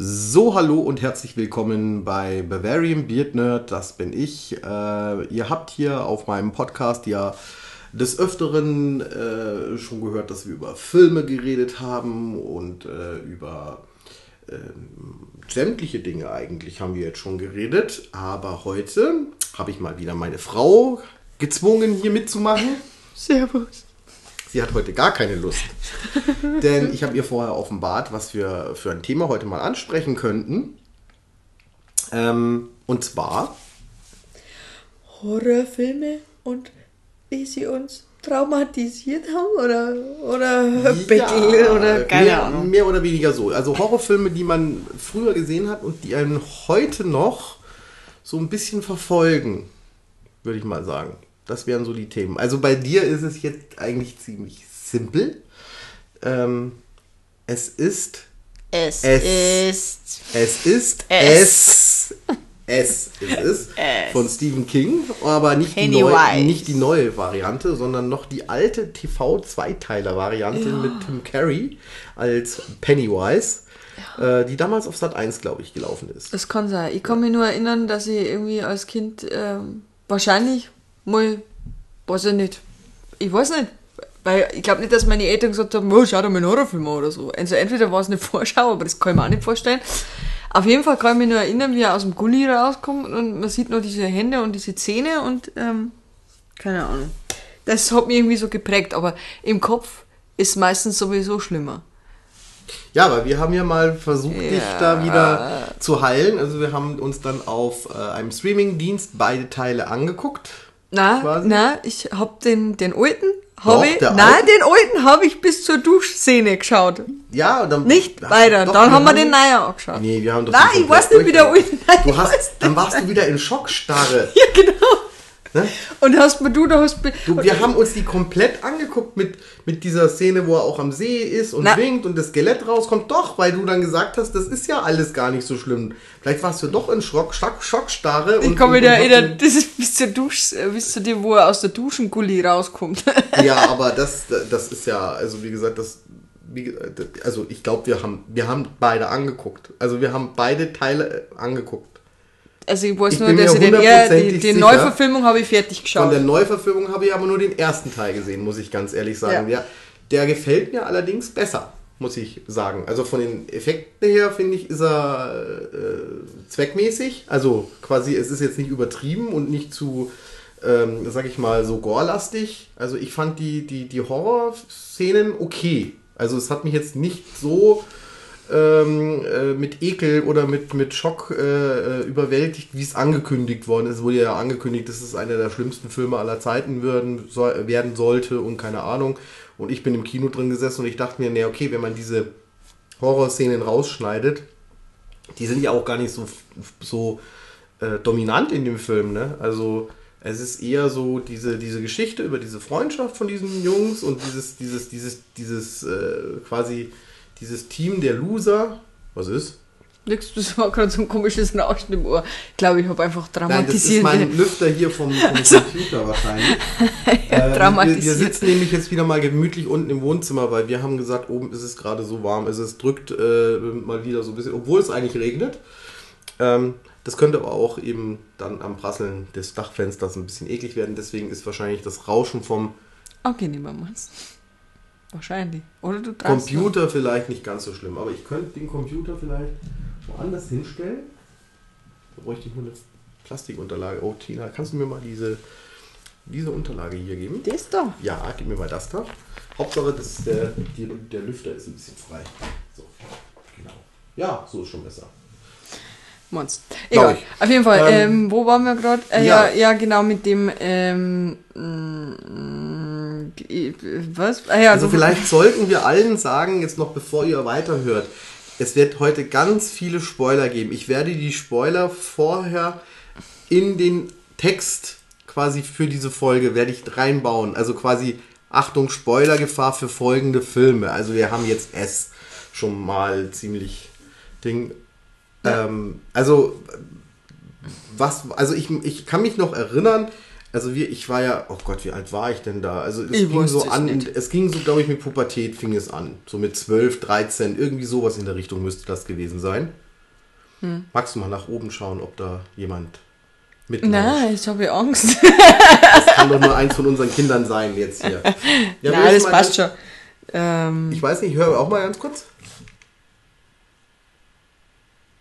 So, hallo und herzlich willkommen bei Bavarian Beard Nerd. Das bin ich. Äh, ihr habt hier auf meinem Podcast ja des Öfteren äh, schon gehört, dass wir über Filme geredet haben und äh, über ähm, sämtliche Dinge eigentlich haben wir jetzt schon geredet. Aber heute habe ich mal wieder meine Frau gezwungen, hier mitzumachen. Servus. Sie hat heute gar keine Lust. Denn ich habe ihr vorher offenbart, was wir für ein Thema heute mal ansprechen könnten. Ähm, und zwar. Horrorfilme und wie sie uns traumatisiert haben oder, oder Bettel Ja, oder keine mehr, Ahnung. mehr oder weniger so. Also Horrorfilme, die man früher gesehen hat und die einen heute noch so ein bisschen verfolgen, würde ich mal sagen. Das wären so die Themen. Also bei dir ist es jetzt eigentlich ziemlich simpel. Ähm, es ist Es, Es- ist. Es ist Es. es. Es ist es Es. von Stephen King, aber nicht die, neu, Pennywise. nicht die neue Variante, sondern noch die alte TV-Zweiteiler-Variante mit Tim Curry als Pennywise, äh, die damals auf Sat 1, glaube ich, gelaufen ist. Das kann sein. Ich kann mich nur erinnern, dass ich irgendwie als Kind ähm, wahrscheinlich mal, weiß ich nicht, ich weiß nicht, weil ich glaube nicht, dass meine Eltern gesagt haben, oh, schau dir mal einen Horrorfilm an oder so. Also entweder war es eine Vorschau, aber das kann ich mir auch nicht vorstellen. Auf jeden Fall kann ich mich nur erinnern, wie er aus dem Gully rauskommt und man sieht nur diese Hände und diese Zähne und ähm, keine Ahnung. Das hat mich irgendwie so geprägt, aber im Kopf ist meistens sowieso schlimmer. Ja, aber wir haben ja mal versucht, dich Ja. da wieder zu heilen. Also wir haben uns dann auf äh, einem Streaming-Dienst beide Teile angeguckt. Na, quasi. na, ich hab den, den alten, hab ich, nein, den alten habe ich bis zur Duschszene geschaut. Ja, und dann... Nicht Ach, weiter. doch, dann haben wir den neuen angeschaut. Nee, wir haben doch Nein, ich weiß nicht, wie der alte, Du hast, dann warst du wieder in Schockstarre. Ja, genau. Ne? Und hast mir du, mir, Du, wir haben uns die komplett angeguckt mit, mit dieser Szene, wo er auch am See ist und Na. winkt und das Skelett rauskommt. Doch, weil du dann gesagt hast, das ist ja alles gar nicht so schlimm. Vielleicht warst du doch in Schock, Schock, Schockstarre. ich kann mich da erinnern, das ist bis zur Dusch, bis zu dem, wo er aus der Duschengully rauskommt. Ja, aber das, das ist ja, also wie gesagt, das, wie, also ich glaube, wir haben, wir haben beide angeguckt. Also wir haben beide Teile äh, angeguckt. Also ich weiß Ich nur, dass ich den eher, die, die. Neuverfilmung habe ich fertig Von geschaut. der Neuverfilmung habe ich aber nur den ersten Teil gesehen, muss ich ganz ehrlich sagen. Ja. Der, der gefällt mir allerdings besser, muss ich sagen. Also von den Effekten her, finde ich, ist er äh, zweckmäßig. Also quasi, es ist jetzt nicht übertrieben und nicht zu, ähm, sag ich mal, so gorelastig. Also ich fand die, die, die Horror-Szenen okay. Also es hat mich jetzt nicht so ähm, äh, mit Ekel oder mit, mit Schock äh, äh, überwältigt, wie es angekündigt worden ist. Es wurde ja angekündigt, dass es einer der schlimmsten Filme aller Zeiten werden, soll, werden sollte und keine Ahnung. Und ich bin im Kino drin gesessen und ich dachte mir, nee, okay, wenn man diese Horrorszenen rausschneidet, die sind ja auch gar nicht so, so äh, dominant in dem Film, ne? Also es ist eher so diese, diese Geschichte über diese Freundschaft von diesen Jungs und dieses, dieses, dieses, dieses äh, quasi dieses Team der Loser. Was ist? Nix, das war gerade so ein komisches Rauschen im Ohr. Ich glaube, ich habe einfach Nein, das ist dramatisiert. mein Lüfter hier vom, vom Computer wahrscheinlich. Äh, wir, wir dramatisiert. sitzen nämlich jetzt wieder mal gemütlich unten im Wohnzimmer, weil wir haben gesagt, oben ist es gerade so warm. Also es drückt äh, mal wieder so ein bisschen, obwohl es eigentlich regnet. Ähm, das könnte aber auch eben dann am Prasseln des Dachfensters ein bisschen eklig werden. Deswegen ist wahrscheinlich das Rauschen vom Okay, nehmen wir es. Wahrscheinlich. Oder du drehst Computer vielleicht nicht ganz so schlimm. Aber ich könnte den Computer vielleicht woanders hinstellen. Da bräuchte ich nur eine Plastikunterlage. Oh, Tina, kannst du mir mal diese, diese Unterlage hier geben? noch. Das da. Ja, gib mir mal das da. Hauptsache, dass der, die, der Lüfter ist ein bisschen frei. So, genau. Ja, so ist schon besser. Meinst. Glaub Egal. Auf jeden Fall, Ähm, ähm, wo waren wir gerade? Äh, ja. ja. ja, genau, mit dem, ähm, mm, äh, was? Ah, ja, Also so- vielleicht sollten wir allen sagen, jetzt noch bevor ihr weiterhört, es wird heute ganz viele Spoiler geben. Ich werde die Spoiler vorher in den Text quasi für diese Folge werde ich reinbauen. Also quasi Achtung Spoilergefahr für folgende Filme. Also wir haben jetzt S schon mal ziemlich Ding. Ähm, also was, also ich, ich kann mich noch erinnern, also wir, ich war ja, oh Gott, wie alt war ich denn da? Also es Ich ging so an, nicht. es ging so, glaube ich, mit Pubertät fing es an. So mit 12, 13, irgendwie sowas in der Richtung müsste das gewesen sein. Magst du mal nach oben schauen, ob da jemand mitläuft? Nein, ich habe Angst. Das kann doch nur eins von unseren Kindern sein jetzt hier. Ja, Nein, das passt schon. Ähm, Ich weiß nicht, hör auch mal ganz kurz.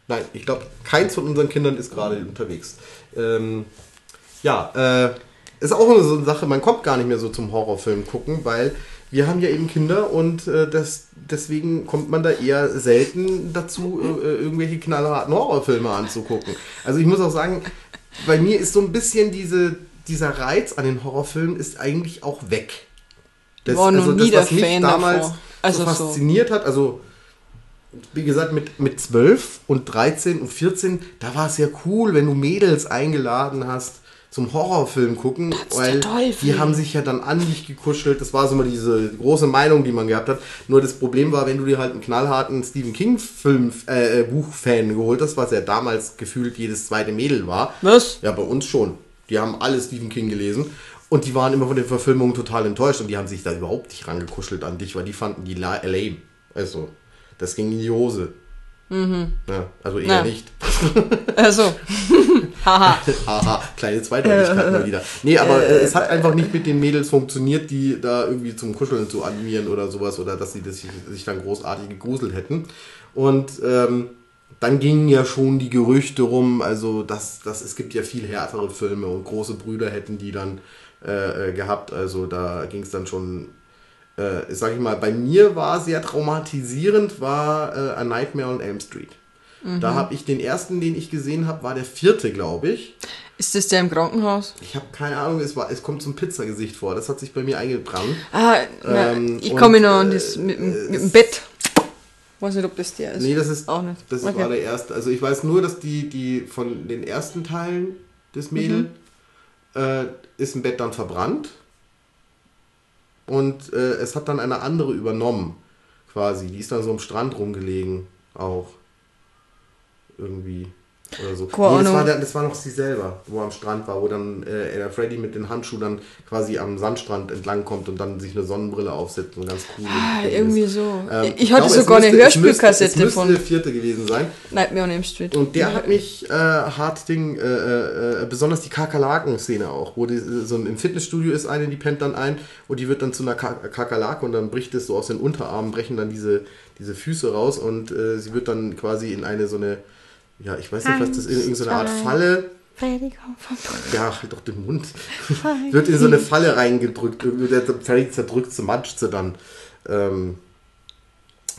Nein, ich glaube, keins von unseren Kindern ist gerade unterwegs. Ähm, ja, äh, ist auch so eine Sache, man kommt gar nicht mehr so zum Horrorfilm gucken, weil wir haben ja eben Kinder und äh, das, deswegen kommt man da eher selten dazu, äh, irgendwelche knallharten Horrorfilme anzugucken. Also ich muss auch sagen, bei mir ist so ein bisschen diese, dieser Reiz an den Horrorfilmen ist eigentlich auch weg. Das, War noch nie der Fan damals davor. Also so so. fasziniert hat, also wie gesagt, mit, mit 12 und 13 und 14, da war es ja cool, wenn du Mädels eingeladen hast zum Horrorfilm gucken, weil die haben sich ja dann an dich gekuschelt. Das war so immer diese große Meinung, die man gehabt hat. Nur das Problem war, wenn du dir halt einen knallharten Stephen King Film äh, äh, Buchfan geholt hast, was ja damals gefühlt jedes zweite Mädel war. Was? Ja, bei uns schon. Die haben alle Stephen King gelesen. Und die waren immer von den Verfilmungen total enttäuscht und die haben sich da überhaupt nicht rangekuschelt an dich, weil die fanden die la- lame. Also, das ging in die Hose. Ja, also eher Ja. nicht. also. Haha. Haha, kleine Zweideutigkeit mal wieder. Nee, aber äh, es hat einfach nicht mit den Mädels funktioniert, die da irgendwie zum Kuscheln zu animieren oder sowas oder dass sie das, sich dann großartig gegruselt hätten. Und ähm, dann gingen ja schon die Gerüchte rum, also dass, dass es gibt ja viel härtere Filme und große Brüder hätten die dann äh, äh, gehabt. Also da ging es dann schon, äh, sag ich mal, bei mir war sehr traumatisierend, war äh, A Nightmare on Elm Street. Da habe ich den ersten, den ich gesehen habe, war der vierte, glaube ich. Ist das der im Krankenhaus? Ich habe keine Ahnung, es, war, es kommt zum Pizzagesicht vor. Das hat sich bei mir eingebrannt. Ah, Ähm, ich komme noch an äh, das mit, dem- mit es- dem Bett. Weiß nicht, ob das der ist. Nee, das ist auch nicht. Das Okay. war der erste. Also ich weiß nur, dass die, die von den ersten Teilen des Mädel äh, ist ein Bett dann verbrannt. Und äh, es hat dann eine andere übernommen, quasi. Die ist dann so am Strand rumgelegen, auch. Irgendwie. Oder so. Nee, das, war das war noch sie selber, wo am Strand war, wo dann äh, Freddy mit den Handschuhen dann quasi am Sandstrand entlang kommt und dann sich eine Sonnenbrille aufsetzt und ganz cool. Ah, ist. irgendwie so. Ähm, ich hatte sogar eine müsste- müsste- Hörspielkassette müsste von der vierte gewesen sein. Nightmare on Elm Street. Und der hat mich äh, hart Ding, äh, äh, besonders die Kakerlaken-Szene auch, wo die, so im Fitnessstudio ist eine, die pennt dann ein und die wird dann zu einer Ka Kakerlake und dann bricht es so aus den Unterarmen, brechen dann diese, diese Füße raus und äh, sie wird dann quasi in eine so eine, ja, ich weiß nicht, was das ist, in irgendeine Art Falle, ja, halt doch den Mund, wird in so eine Falle reingedrückt, der zerdrückt sie, matscht sie dann. Ähm,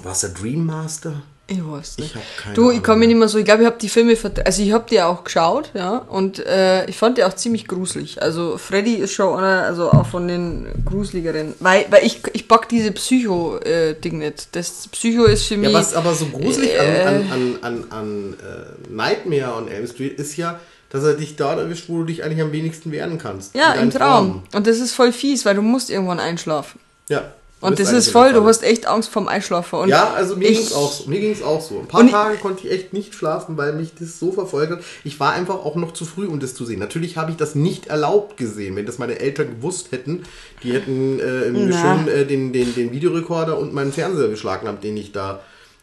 war es der Dream Master? Ich weiß nicht. Ich hab keine du, ich kann mich nicht mehr so, ich glaube, ich habe die Filme, also ich habe die auch geschaut, ja, und äh, ich fand die auch ziemlich gruselig. Also Freddy ist schon einer, also auch von den gruseligeren, weil, weil ich, ich pack diese Psycho-Ding nicht. Das Psycho ist für mich... Ja, was aber so gruselig Äh. an, an, an, an, äh, Nightmare on Elm Street ist ja, dass er dich da erwischt, wo du dich eigentlich am wenigsten wehren kannst. ja, im Traum. Träumen. Und das ist voll fies, weil du musst irgendwann einschlafen. Ja. Und das ist voll, du hast echt Angst vorm Einschlafen. Und Ja, also mir ging es auch, so. mir ging's auch so. Ein paar Tage konnte ich echt nicht schlafen, weil mich das so verfolgt hat. Ich war einfach auch noch zu früh, um das zu sehen. Natürlich habe ich das nicht erlaubt gesehen. Wenn das meine Eltern gewusst hätten, die hätten äh, mir schon äh, den, den, den Videorekorder und meinen Fernseher beschlagnahmt, den ich da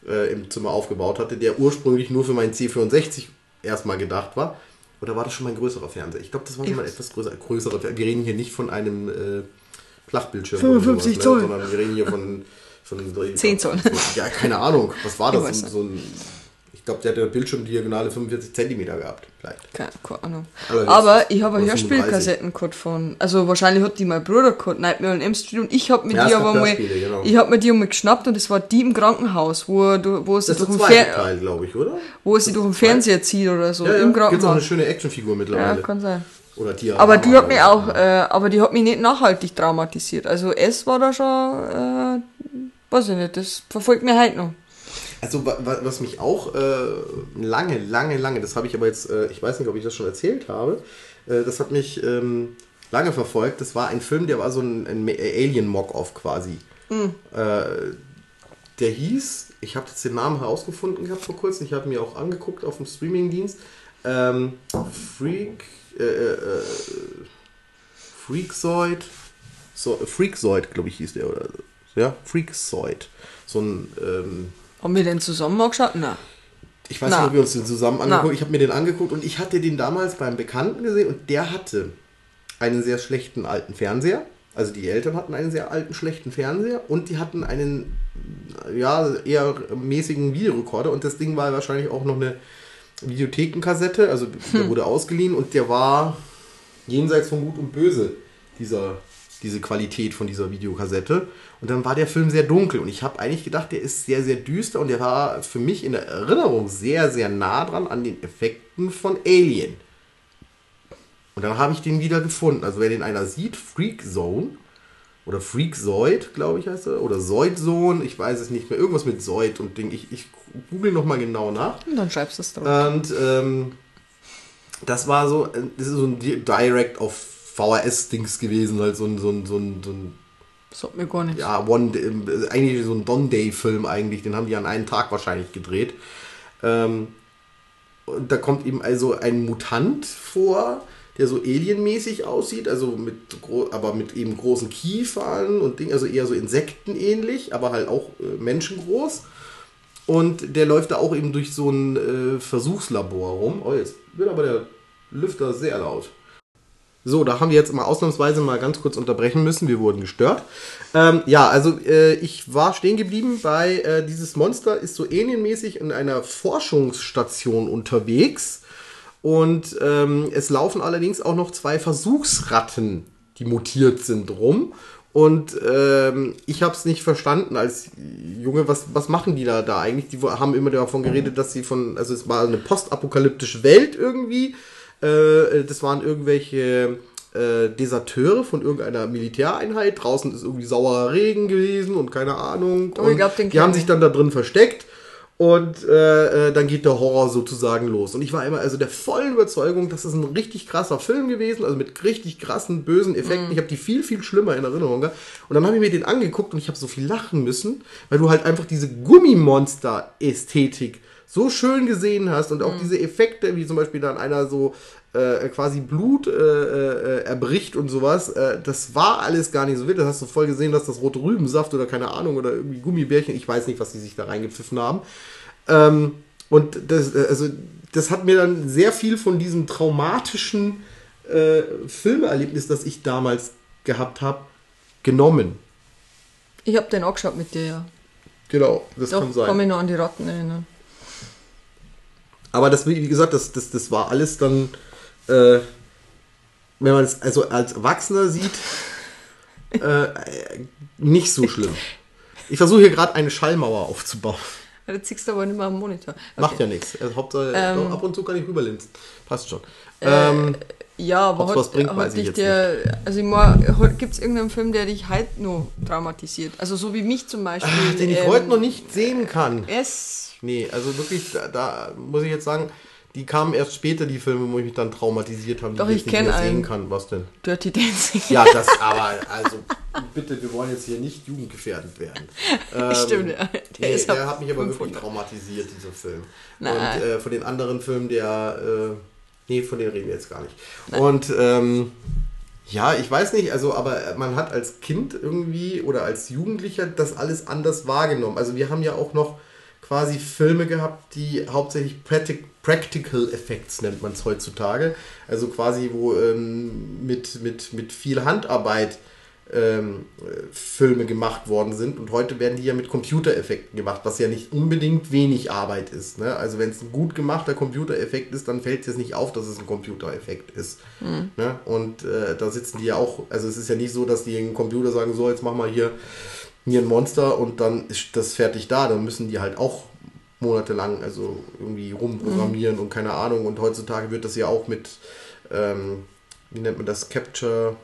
äh, im Zimmer aufgebaut hatte, der ursprünglich nur für meinen C64 erstmal gedacht war. Oder war das schon mein größerer Fernseher? Ich glaube, das war schon mal etwas größer, größerer Fernseher. Wir reden hier nicht von einem äh, Flachbildschirm. oder 55 sowas, Zoll. Ne? Sondern wir reden hier von, von 10 Zoll. ja, keine Ahnung. Was war das? So, so ein, ich glaube, der hat eine Bildschirmdiagonale 45 Zentimeter gehabt. Vielleicht. Keine, keine Ahnung. Allerdings. Aber ich habe Oder Hörspielkassetten gehabt von. Also wahrscheinlich hat die mein Bruder gehabt, Nightmare on Elm Street und ich habe mir Ja, die aber mal. Genau. Ich habe mir die einmal geschnappt und es war die im Krankenhaus, wo du, wo sie Das durch der den zweite Fer Teil, glaube ich, oder? wo sie durch den Fernseher zieht oder so Ja, ja. im Gibt auch eine Krankenhaus. schöne Actionfigur Ja, mittlerweile. kann sein. Oder Tia. Aber die hat mich auch, äh, aber die hat mich nicht nachhaltig traumatisiert. Also es war da schon, äh, weiß ich nicht, das verfolgt mir halt noch. Also wa- wa- was mich auch äh, lange, lange, lange, das habe ich aber jetzt, äh, ich weiß nicht, ob ich das schon erzählt habe, äh, das hat mich ähm, lange verfolgt. Das war ein Film, der war so ein, ein Alien-Mock-Off quasi. Äh, der hieß, ich habe jetzt den Namen herausgefunden gehabt vor kurzem, ich habe mir auch angeguckt auf dem Streamingdienst, ähm, Freak, äh, äh, äh, Freakzoid, so, Freakzoid, glaube ich, hieß der, oder ja, Freakzoid. So ein, ähm, Haben wir den zusammen angeschaut? Nein. Ich weiß Na. nicht, ob wir uns den zusammen Na. angeguckt Ich habe mir den angeguckt und ich hatte den damals beim Bekannten gesehen und der hatte einen sehr schlechten alten Fernseher. Also die Eltern hatten einen sehr alten, schlechten Fernseher und die hatten einen ja, eher mäßigen Videorekorder und das Ding war wahrscheinlich auch noch eine Videothekenkassette, also der wurde ausgeliehen und der war jenseits von Gut und Böse, dieser, diese Qualität von dieser Videokassette. Und dann war der Film sehr dunkel und ich habe eigentlich gedacht, der ist sehr, sehr düster und der war für mich in der Erinnerung sehr, sehr nah dran an den Effekten von Alien. Und dann habe ich den wieder gefunden. Also wer den einer sieht, Freak Zone oder Freakzoid, glaube ich heißt er, oder Zoid Zone, ich weiß es nicht mehr, irgendwas mit Zoid und Ding. Ich, ich google nochmal genau nach. Und dann schreibst du es drauf. Und ähm, das war so, äh, das ist so ein Di- Direct auf VHS-Dings gewesen, halt so ein, so ein, so ein, so ein Das hat mir gar nicht. ja, One, äh, eigentlich so ein Don-Day-Film eigentlich, den haben die an einem Tag wahrscheinlich gedreht. Ähm, und da kommt eben also ein Mutant vor, der so alienmäßig aussieht, also mit aber mit eben großen Kiefern und Ding, also eher so insektenähnlich, aber halt auch äh, menschengroß. Und der läuft da auch eben durch so ein äh, Versuchslabor rum. Oh, jetzt wird aber der Lüfter sehr laut. So, da haben wir jetzt mal ausnahmsweise mal ganz kurz unterbrechen müssen. Wir wurden gestört. Ähm, ja, also äh, ich war stehen geblieben bei äh, dieses Monster ist so alienmäßig in einer Forschungsstation unterwegs. Und ähm, es laufen allerdings auch noch zwei Versuchsratten, die mutiert sind, rum. Und ähm, ich habe es nicht verstanden als Junge, was, was machen die da, da eigentlich? Die haben immer davon geredet, dass sie von, also es war eine postapokalyptische Welt irgendwie. Äh, das waren irgendwelche äh, Deserteure von irgendeiner Militäreinheit. Draußen ist irgendwie saurer Regen gewesen und keine Ahnung. Oh, ich Und glaub, die haben sich ich. dann da drin versteckt. Und äh, äh, dann geht der Horror sozusagen los. Und ich war immer also der vollen Überzeugung, das ist ein richtig krasser Film gewesen, also mit richtig krassen, bösen Effekten. Ich habe die viel, viel schlimmer in Erinnerung gehabt. Und dann habe ich mir den angeguckt und ich habe so viel lachen müssen, weil du halt einfach diese Gummimonster-Ästhetik so schön gesehen hast und auch diese Effekte, wie zum Beispiel dann einer so äh, quasi Blut äh, äh, erbricht und sowas, äh, das war alles gar nicht so wild. Das hast du voll gesehen, dass das rote Rübensaft oder keine Ahnung oder irgendwie Gummibärchen, ich weiß nicht, was die sich da reingepfiffen haben. Ähm, und das, äh, also, das hat mir dann sehr viel von diesem traumatischen äh, Filmerlebnis, das ich damals gehabt habe, genommen. Ich hab den angeschaut mit dir, ja. Genau, das Doch, kann sein. kann mich noch an die Ratten erinnern. Aber das, wie gesagt, das, das, das war alles dann, äh, wenn man es also als Erwachsener sieht, äh, nicht so schlimm. Ich versuche hier gerade eine Schallmauer aufzubauen. Du ziehst aber nicht mehr am Monitor. Okay. Macht ja nichts. Also, Hauptsache, Ähm, ab und zu kann ich rüberlinsen. Passt schon. Äh, ähm, Ja, aber was bringt, hat weiß ich jetzt der, also ich mein, gibt es irgendeinen Film, der dich heute noch traumatisiert? Also so wie mich zum Beispiel. Ah, den ich ähm, heute noch nicht sehen kann. Es, Nee, also wirklich, da, da muss ich jetzt sagen, die kamen erst später, die Filme, wo ich mich dann traumatisiert habe, die Doch, ich ich jetzt nicht mehr sehen kann. Was denn? Dirty Dancing. Ja, das aber, also bitte, wir wollen jetzt hier nicht jugendgefährdet werden. Ähm, Stimmt, ja. Der nee, der hat mich aber wirklich 500. traumatisiert, dieser Film. Nein. Und äh, von den anderen Filmen, der, äh, nee, von denen reden wir jetzt gar nicht. Und ähm, ja, ich weiß nicht, also, aber man hat als Kind irgendwie oder als Jugendlicher das alles anders wahrgenommen. Also wir haben ja auch noch quasi Filme gehabt, die hauptsächlich Practic Practical Effects nennt man es heutzutage. Also quasi, wo ähm, mit, mit, mit viel Handarbeit ähm, äh, Filme gemacht worden sind. Und heute werden die ja mit Computereffekten gemacht, was ja nicht unbedingt wenig Arbeit ist. Ne? Also wenn es ein gut gemachter Computereffekt ist, dann fällt es jetzt nicht auf, dass es ein Computereffekt ist. Ne? Und äh, da sitzen die ja auch, also es ist ja nicht so, dass die im Computer sagen, so jetzt mach mal hier, hier ein Monster und dann ist das fertig da. Dann müssen die halt auch monatelang also irgendwie rumprogrammieren und keine Ahnung. Und heutzutage wird das ja auch mit, ähm, wie nennt man das, Capture,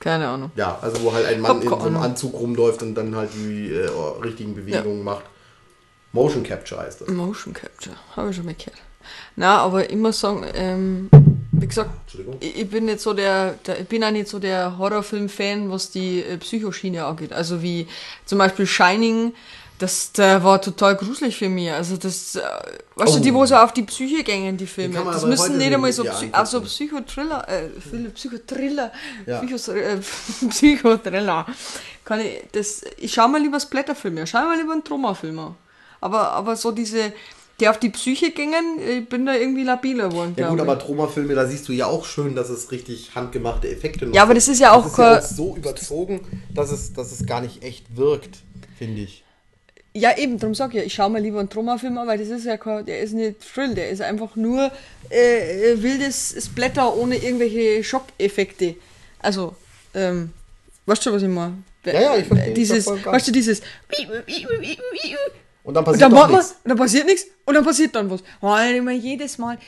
Keine Ahnung. ja, also wo halt ein Mann Hab in so einem. Anzug rumläuft und dann halt die äh, richtigen Bewegungen macht. Motion Capture heißt das. Motion Capture, habe ich schon mal gehört. Na, aber immer sagen, ähm, wie gesagt, ich, ich bin nicht so der, der, ich bin auch nicht so der Horrorfilm-Fan, was die äh, Psychoschiene angeht. Also wie zum Beispiel Shining, das der war total gruselig für mich. Also das, äh, weißt Oh. du, die wo so auf die Psyche gängen, die Filme. Das müssen nicht einmal so, Psy also Psychotriller, äh, viele Psychotriller, Ja. Psychos, äh, Psychotriller. Kann ich, das, ich schau mal lieber Splatterfilme, schau mal lieber einen Tromafilm an. aber, aber so diese, die auf die Psyche gingen, ich bin da irgendwie labiler geworden. Ja gut, aber Troma-Filme, da siehst du ja auch schön, dass es richtig handgemachte Effekte noch Ja, aber das ist ja auch das ist ja auch so überzogen, dass es, dass es gar nicht echt wirkt, finde ich. Ja, eben, darum sag ich ja, ich schaue mir lieber einen Troma-Film an, weil das ist ja kein, der ist nicht Thrill, der ist einfach nur äh, äh, wildes Splatter ohne irgendwelche Schockeffekte. Also, ähm, weißt du, was ich meine? Ja, ja, ich verstehe, Dieses, weißt du, dieses Und dann und passiert dann macht man, nichts. und dann passiert nichts und dann passiert dann was. Oh, immer jedes Mal.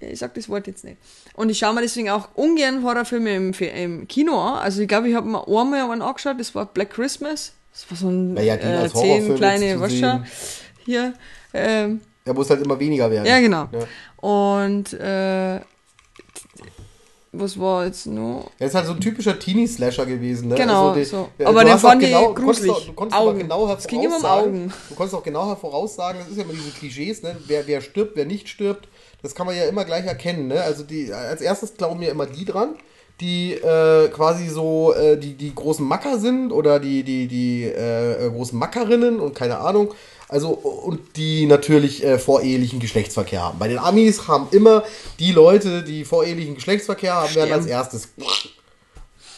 Ich sag das Wort jetzt nicht. Und ich schaue mir deswegen auch ungern Horrorfilme im, im Kino an. Also ich glaube, ich habe mir einmal einen angeschaut, das war Black Christmas. Das war so ein die äh, zehn kleine Wascher hier. Ähm, Er muss halt immer weniger werden. ja, genau. Ja. Und äh, was war jetzt noch? Er ist halt so ein typischer Teenie-Slasher gewesen, ne? Genau, die- so. Aber auch fand ich genau, du konntest gruselig. auch- Du konntest genau Es ging immer um Augen. Du konntest auch genau voraussagen, das ist ja immer diese Klischees, ne? Wer, wer stirbt, wer nicht stirbt, das kann man ja immer gleich erkennen, ne? Also die, als erstes glauben ja immer die dran, die äh, quasi so äh, die, die großen Macker sind oder die, die, die äh, äh, großen Mackerinnen und keine Ahnung. Also, und die natürlich äh, vorehelichen Geschlechtsverkehr haben. Bei den Amis haben immer die Leute, die vorehelichen Geschlechtsverkehr haben, werden als erstes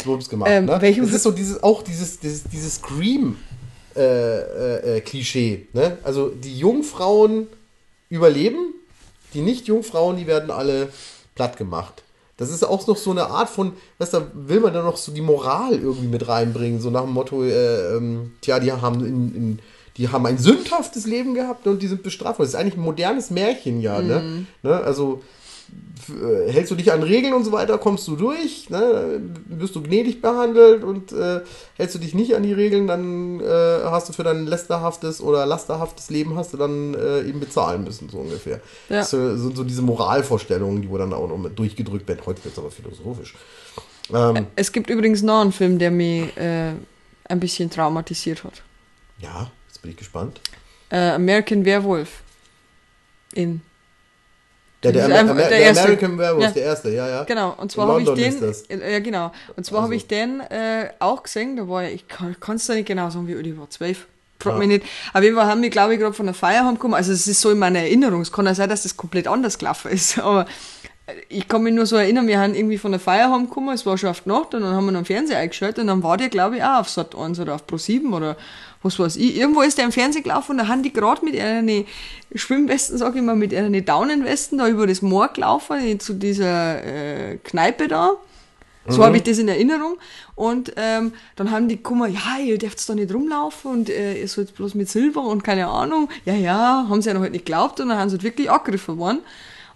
Schwupps gemacht. Ähm, ne? Das ist so dieses, auch dieses, dieses, dieses Scream äh, äh, äh, Klischee. Ne? Also die Jungfrauen überleben, die Nicht-Jungfrauen, die werden alle platt gemacht. Das ist auch noch so eine Art von, was da will man da noch so die Moral irgendwie mit reinbringen, so nach dem Motto, äh, ähm, tja, die haben in, in, die haben ein sündhaftes Leben gehabt und die sind bestraft worden. Das ist eigentlich ein modernes Märchen, ja, ne? ne? Also äh, hältst du dich an Regeln und so weiter, kommst du durch, ne? wirst du gnädig behandelt und äh, hältst du dich nicht an die Regeln, dann äh, hast du für dein lästerhaftes oder lasterhaftes Leben hast du dann äh, eben bezahlen müssen, so ungefähr. Ja. Das äh, sind so diese Moralvorstellungen, die wo dann auch noch mit durchgedrückt werden. Heute wird es aber philosophisch. Ähm, Es gibt übrigens noch einen Film, der mich äh, ein bisschen traumatisiert hat. ja, jetzt bin ich gespannt. Äh, American Werewolf. In. Ja, der, Amer der der. American Werewolf, Ja. der erste, ja, ja. Genau, und zwar habe ich den. das. Äh, ja, genau. Und zwar Also. habe ich den äh, auch gesehen, da war ich, ich kann es da nicht genau sagen, wie alt ich war, zwölf. Frag Ja. mich nicht. Auf jeden Fall haben wir, glaube ich, gerade von der Feier heimgekommen. Also, es ist so in meiner Erinnerung. Es kann ja sein, dass das komplett anders gelaufen ist. Aber ich kann mich nur so erinnern, wir haben irgendwie von der Feier heimgekommen, es war schon auf die Nacht und dann haben wir noch den Fernseher eingeschaltet und dann war der, glaube ich, auch auf Sat 1 oder auf Pro 7 oder was weiß ich. Irgendwo ist der im Fernsehen gelaufen und da haben die gerade mit ihren Schwimmwesten, sag ich mal, mit ihren Daunenwesten da über das Moor gelaufen, zu dieser äh, Kneipe da. So habe ich das in Erinnerung. Und ähm, dann haben die gekommen, ja, ihr dürft da nicht rumlaufen und äh, ihr sollt bloß mit Silber und keine Ahnung. Ja, ja, haben sie ja noch halt nicht geglaubt und dann haben sie halt wirklich angegriffen worden.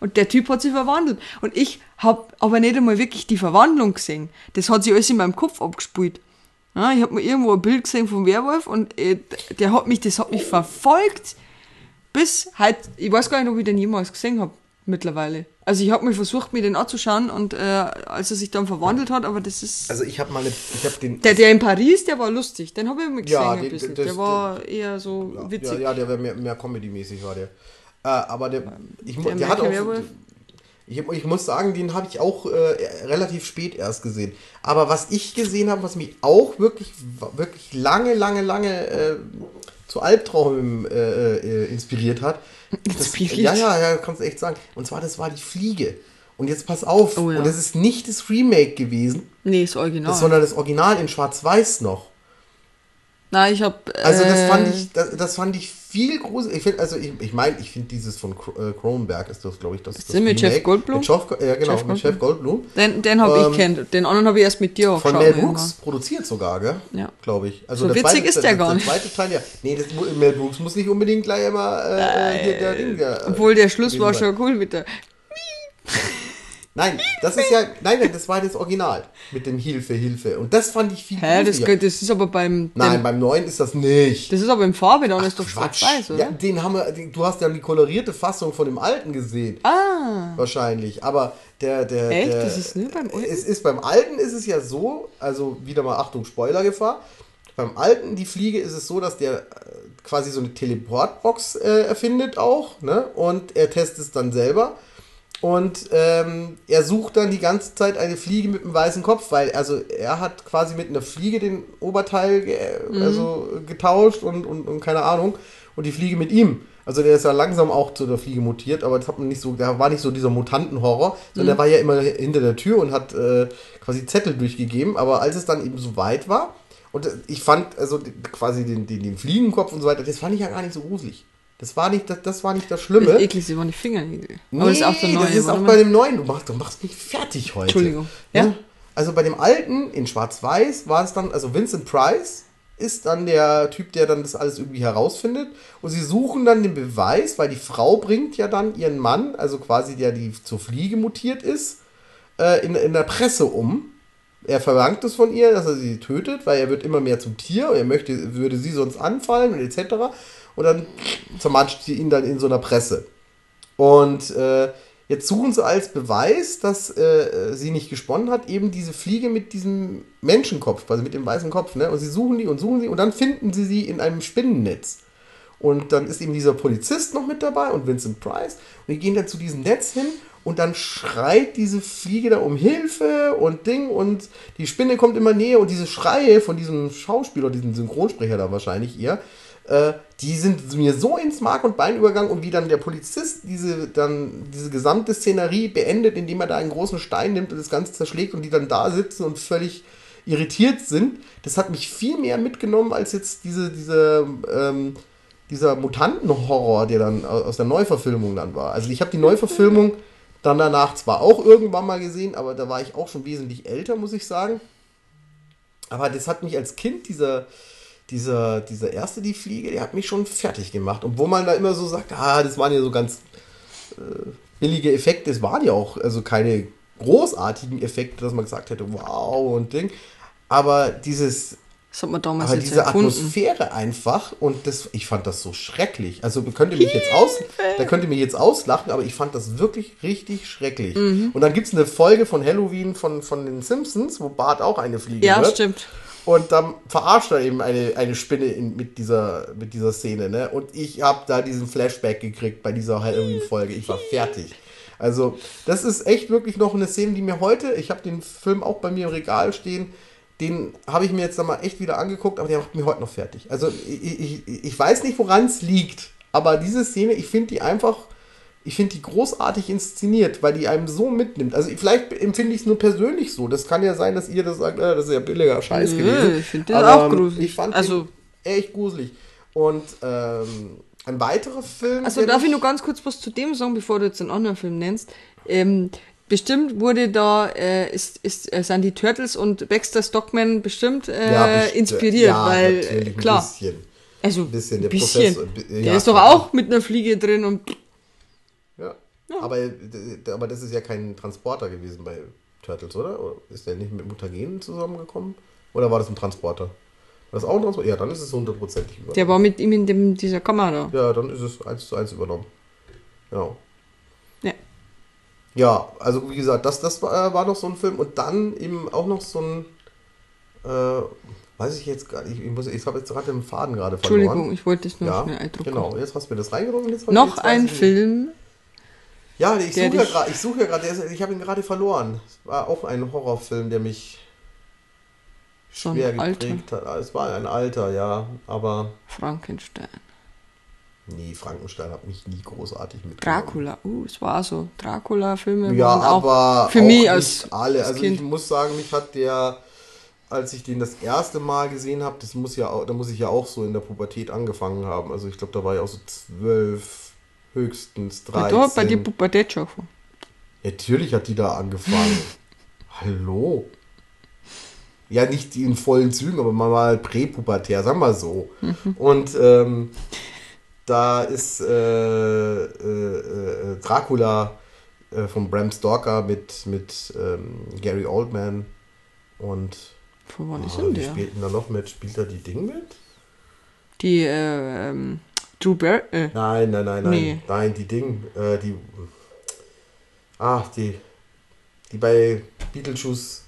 Und der Typ hat sich verwandelt. Und ich habe aber nicht einmal wirklich die Verwandlung gesehen. Das hat sich alles in meinem Kopf abgespielt. Ja, ich habe mir irgendwo ein Bild gesehen vom Werwolf und äh, der hat mich, das hat mich verfolgt bis halt, ich weiß gar nicht, ob ich den jemals gesehen habe mittlerweile. Also ich habe mir versucht, mir den anzuschauen und äh, als er sich dann verwandelt hat, aber das ist... Also ich habe mal ich habe den, der, der in Paris, der war lustig. Den habe ich mir gesehen Ja, ein den- bisschen. das- der war eher so ja, witzig. ja, der wäre mehr, mehr Comedy-mäßig war der. Äh, aber der, ich, Der der hat auch, ich, ich muss sagen, den habe ich auch äh, relativ spät erst gesehen. Aber was ich gesehen habe, was mich auch wirklich, wirklich lange, lange, lange äh, zu Albträumen äh, äh, inspiriert hat. Das, Inspiriert? ja, ja, ja, kannst du echt sagen. Und zwar, das war die Fliege. Und jetzt pass auf, Oh ja. und das ist nicht das Remake gewesen, Nee, ist original. das, sondern das Original in Schwarz-Weiß noch. Nein, ich habe... Also das äh, fand ich, das, das fand ich viel gruselig. Ich find, also ich, ich meine, ich finde dieses von äh, Kronenberg ist das, glaube ich, das, das das mit Jeff Goldblum? Mit Jeff, ja, genau, Jeff mit Jeff Goldblum. Den, den habe Ähm, ich kennt. Den anderen habe ich erst mit dir auch Von Mel Brooks irgendwann. produziert sogar, gell? Ja. Glaube ich. Also So der witzig ist der gar der nicht. zweite Teil, ja. Nee, das, Mel Brooks muss nicht unbedingt gleich immer äh, hier der Ding. Der, äh, Obwohl der Schluss war schon cool mit der... Nein, das ist ja, nein, nein, das war das Original mit dem Hilfe, Hilfe. Und das fand ich viel Hä, das, das ist aber beim... Nein, dem, beim neuen ist das nicht. das ist aber in Farbe, dann ist doch schwarz-weiß, oder? Ja, den haben wir, den, du hast ja die kolorierte Fassung von dem alten gesehen. Ah, Wahrscheinlich. Aber der, der, Echt? der. Das ist nur beim alten? Es ist beim alten ist es ja so, also wieder mal Achtung, Spoilergefahr. Beim alten, die Fliege, ist es so, dass der äh, quasi so eine Teleportbox äh, erfindet auch, ne? Und er testet es dann selber. Und ähm, er sucht dann die ganze Zeit eine Fliege mit einem weißen Kopf, weil also er hat quasi mit einer Fliege den Oberteil ge also getauscht und, und, und keine Ahnung. Und die Fliege mit ihm. Also der ist ja langsam auch zu der Fliege mutiert, aber das hat man nicht so, da war nicht so dieser Mutantenhorror, sondern der war ja immer hinter der Tür und hat äh, quasi Zettel durchgegeben. Aber als es dann eben so weit war, und äh, ich fand also quasi den, den, den Fliegenkopf und so weiter, das fand ich ja gar nicht so gruselig. Das war nicht das, das, war nicht das Schlimme. Das eklig, waren die Fingernägel. Aber das ist auch neue. das ist auch bei dem neuen. Du machst, du machst mich fertig heute. Entschuldigung. Ja? Ja? Also bei dem alten in Schwarz-Weiß war es dann, also Vincent Price ist dann der Typ, der dann das alles irgendwie herausfindet. Und sie suchen dann den Beweis, weil die Frau bringt ja dann ihren Mann, also quasi der, die zur Fliege mutiert ist, äh, in, in der Presse um. Er verlangt es von ihr, dass er sie tötet, weil er wird immer mehr zum Tier und er möchte, würde sie sonst anfallen und etc. Und dann zermatscht sie ihn dann in so einer Presse. Und äh, jetzt suchen sie als Beweis, dass äh, sie nicht gesponnen hat, eben diese Fliege mit diesem Menschenkopf, also mit dem weißen Kopf. Ne? Und sie suchen die und suchen sie und dann finden sie sie in einem Spinnennetz. Und dann ist eben dieser Polizist noch mit dabei und Vincent Price. Und die gehen dann zu diesem Netz hin und dann schreit diese Fliege da um Hilfe und Ding und die Spinne kommt immer näher und diese Schreie von diesem Schauspieler, diesem Synchronsprecher da wahrscheinlich ihr, äh, die sind mir so ins Mark und Bein übergangen und wie dann der Polizist diese dann diese gesamte Szenerie beendet, indem er da einen großen Stein nimmt und das Ganze zerschlägt und die dann da sitzen und völlig irritiert sind, das hat mich viel mehr mitgenommen als jetzt diese, diese, ähm, dieser Mutantenhorror, der dann au- aus der Neuverfilmung dann war. Also ich habe die Neuverfilmung dann danach zwar auch irgendwann mal gesehen, aber da war ich auch schon wesentlich älter, muss ich sagen. Aber das hat mich als Kind, dieser, dieser, dieser erste, die Fliege, der hat mich schon fertig gemacht. Obwohl man da immer so sagt, ah, das waren ja so ganz äh, billige Effekte. Es waren ja auch also keine großartigen Effekte, dass man gesagt hätte, wow und Ding. Aber dieses, Das hat man damals aber diese erfunden. Atmosphäre einfach und das, ich fand das so schrecklich. Also könnt ihr mich jetzt aus, da könnt ihr mich jetzt auslachen, aber ich fand das wirklich richtig schrecklich. Mhm. Und dann gibt es eine Folge von Halloween von, von den Simpsons, wo Bart auch eine Fliege Ja, wird. stimmt. Und dann verarscht er eben eine, eine Spinne in, mit, dieser, mit dieser Szene, ne? Und ich habe da diesen Flashback gekriegt bei dieser Halloween-Folge. Ich war fertig. Also, das ist echt wirklich noch eine Szene, die mir heute, ich habe den Film auch bei mir im Regal stehen, den habe ich mir jetzt mal echt wieder angeguckt, aber der macht mir heute noch fertig. Also, ich, ich, ich weiß nicht, woran es liegt, aber diese Szene, ich finde die einfach, ich finde die großartig inszeniert, weil die einem so mitnimmt. Also vielleicht empfinde ich es nur persönlich so. Das kann ja sein, dass ihr das sagt, äh, das ist ja billiger Scheiß Nö, gewesen. ich finde das auch gruselig. Ich fand Also- echt gruselig. Und ähm, ein weiterer Film. Also darf ich nur ganz kurz was zu dem sagen, bevor du jetzt einen anderen Film nennst. Ähm, bestimmt wurde da, äh, ist, ist, äh, sind die Turtles und Baxter Stockman bestimmt äh, Ja, best- inspiriert, ja, weil, äh, ein klar, bisschen. also ein bisschen, der bisschen. Professor, der ja, ist doch auch mit einer Fliege drin und Ja. Aber, aber das ist ja kein Transporter gewesen bei Turtles, oder? Oder Ist der nicht mit Mutagen zusammengekommen? Oder war das ein Transporter? War das auch ein Transporter? Ja, dann ist es hundertprozentig übernommen. der war mit ihm in dem, dieser Kamera. Ja, dann ist es eins zu eins übernommen. Genau. Ja. Ja, also wie gesagt, das, das war, äh, war noch so ein Film und dann eben auch noch so ein, äh, weiß ich jetzt gar nicht, ich, muss- ich habe jetzt gerade den Faden gerade verloren. Entschuldigung, ich wollte es nur Ja, schnell eindrucken. genau. Jetzt hast du mir das reingenommen. Jetzt, Noch jetzt ein. Film, Ja, ich suche ja gerade, ich suche ja gerade, ich habe ihn gerade verloren. Es war auch ein Horrorfilm, der mich so schwer ein Alter, geprägt hat. Es war ein Alter, ja, aber Frankenstein. nee, Frankenstein hat mich nie großartig mitgenommen. Dracula, uh, es war so. Dracula-Filme Ja, waren auch aber für auch mich als, alle. als Also Kind. ich muss sagen, mich hat der, als ich den das erste Mal gesehen habe, das muss ja, auch- da muss ich ja auch so in der Pubertät angefangen haben. Also ich glaube, da war ich auch so zwölf, höchstens Ja, 13. da hat bei dir Pubertät schon angefangen. Natürlich hat die da angefangen. Hallo. Ja, nicht die in vollen Zügen, aber mal, mal präpubertär, sagen wir so. Und ähm, da ist äh, äh, äh, Dracula äh, von Bram Stoker mit, mit ähm, Gary Oldman und Von wann ist oh, denn wie der? spielt denn da noch mit? Spielt da die Ding mit? Die, äh, ähm, Drew Bar äh, Nein, nein, nein, nein. Nee. Nein, die Ding, äh, die. Ah, die. Die bei Beetlejuice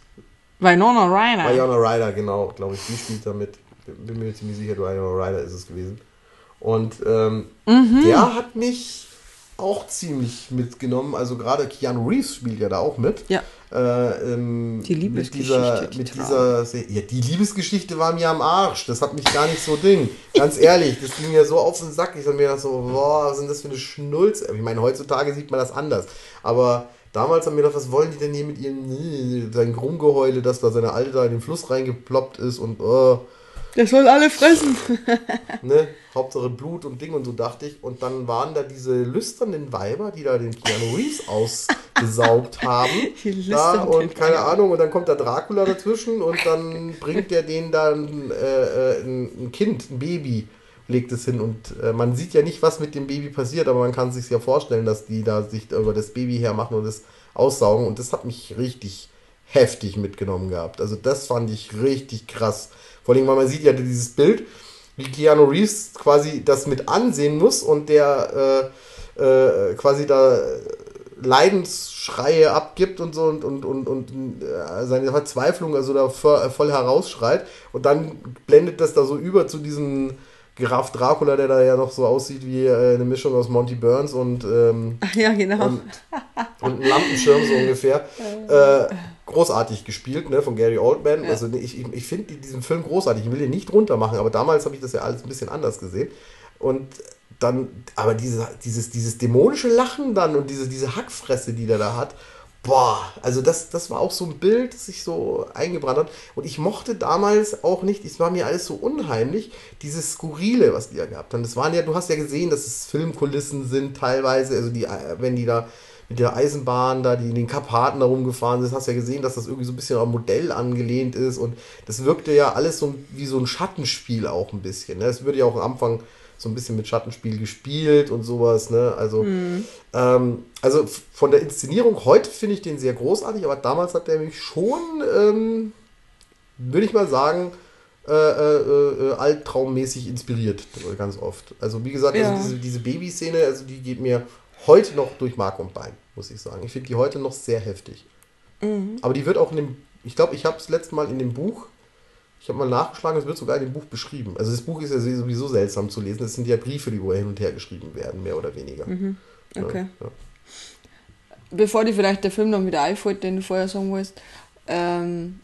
Winona Ryder. Winona Ryder, genau, glaube ich, die spielt damit. Bin bin mir ziemlich sicher, Winona Ryder ist es gewesen. Und ähm, Mhm. der hat mich auch ziemlich mitgenommen. Also gerade Keanu Reeves spielt ja da auch mit. Ja. Äh, ähm, Die mit Liebesgeschichte, dieser, die mit dieser Se- ja, die Liebesgeschichte war mir am Arsch. Das hat mich gar nicht so Ding. Ganz ehrlich, das ging mir so auf den Sack. Ich hab mir gedacht so, boah, was sind das für eine Schnulze? Ich meine, heutzutage sieht man das anders. Aber damals haben wir gedacht, was wollen die denn hier mit ihrem sein Rumgeheule, dass da seine Alte da in den Fluss reingeploppt ist und oh, Der soll alle fressen. ne, Hauptsache Blut und Ding und so dachte ich. Und dann waren da diese lüsternen Weiber, die da den Keanu Reeves ausgesaugt haben. Die da und keine. Ahnung, und dann kommt da Dracula dazwischen und dann bringt der denen dann äh, äh, ein, ein Kind, ein Baby, legt es hin. Und äh, man sieht ja nicht, was mit dem Baby passiert, aber man kann sich ja vorstellen, dass die da sich über das Baby hermachen und es aussaugen. Und das hat mich richtig heftig mitgenommen gehabt. Also das fand ich richtig krass. Vor allem, weil man sieht ja dieses Bild, wie Keanu Reeves quasi das mit ansehen muss und der äh, äh, quasi da Leidensschreie abgibt und so und, und, und, und äh, seine Verzweiflung also da voll, voll herausschreit und dann blendet das da so über zu diesem Graf Dracula, der da ja noch so aussieht wie äh, eine Mischung aus Monty Burns und ähm, ja, genau. und, und ein Lampenschirm so ungefähr. Äh, großartig gespielt, ne, von Gary Oldman. Ja. Also ich, ich, ich finde diesen Film großartig. Ich will den nicht runter machen, aber damals habe ich das ja alles ein bisschen anders gesehen. Und dann, aber diese, dieses, dieses dämonische Lachen dann und diese, diese Hackfresse, die der da hat, boah, also das, das war auch so ein Bild, das sich so eingebrannt hat. Und ich mochte damals auch nicht, es war mir alles so unheimlich, dieses Skurrile, was die da gehabt haben. Das waren ja, du hast ja gesehen, dass es Filmkulissen sind teilweise, also die, äh, wenn die da mit der Eisenbahn da, die in den Karpaten da rumgefahren sind, hast ja gesehen, dass das irgendwie so ein bisschen am Modell angelehnt ist und das wirkte ja alles so wie so ein Schattenspiel auch ein bisschen. Ne? Es würde ja auch am Anfang so ein bisschen mit Schattenspiel gespielt und sowas, ne? Also, ähm, also von der Inszenierung heute finde ich den sehr großartig, aber damals hat der mich schon, ähm, würde ich mal sagen, äh, äh, äh, albtraummäßig inspiriert, ganz oft. Also wie gesagt, Ja. also diese, diese Babyszene, also die geht mir heute noch durch Mark und Bein, muss ich sagen. Ich finde die heute noch sehr heftig. Aber die wird auch in dem, ich glaube, ich habe es letztes Mal in dem Buch, ich habe mal nachgeschlagen, es wird sogar in dem Buch beschrieben. Also das Buch ist ja sowieso seltsam zu lesen. Das sind ja Briefe, die wo hin und her geschrieben werden, mehr oder weniger. Ja, Okay. ja. Bevor dir vielleicht der Film noch wieder einfällt, den du vorher sagen wolltest. Ähm,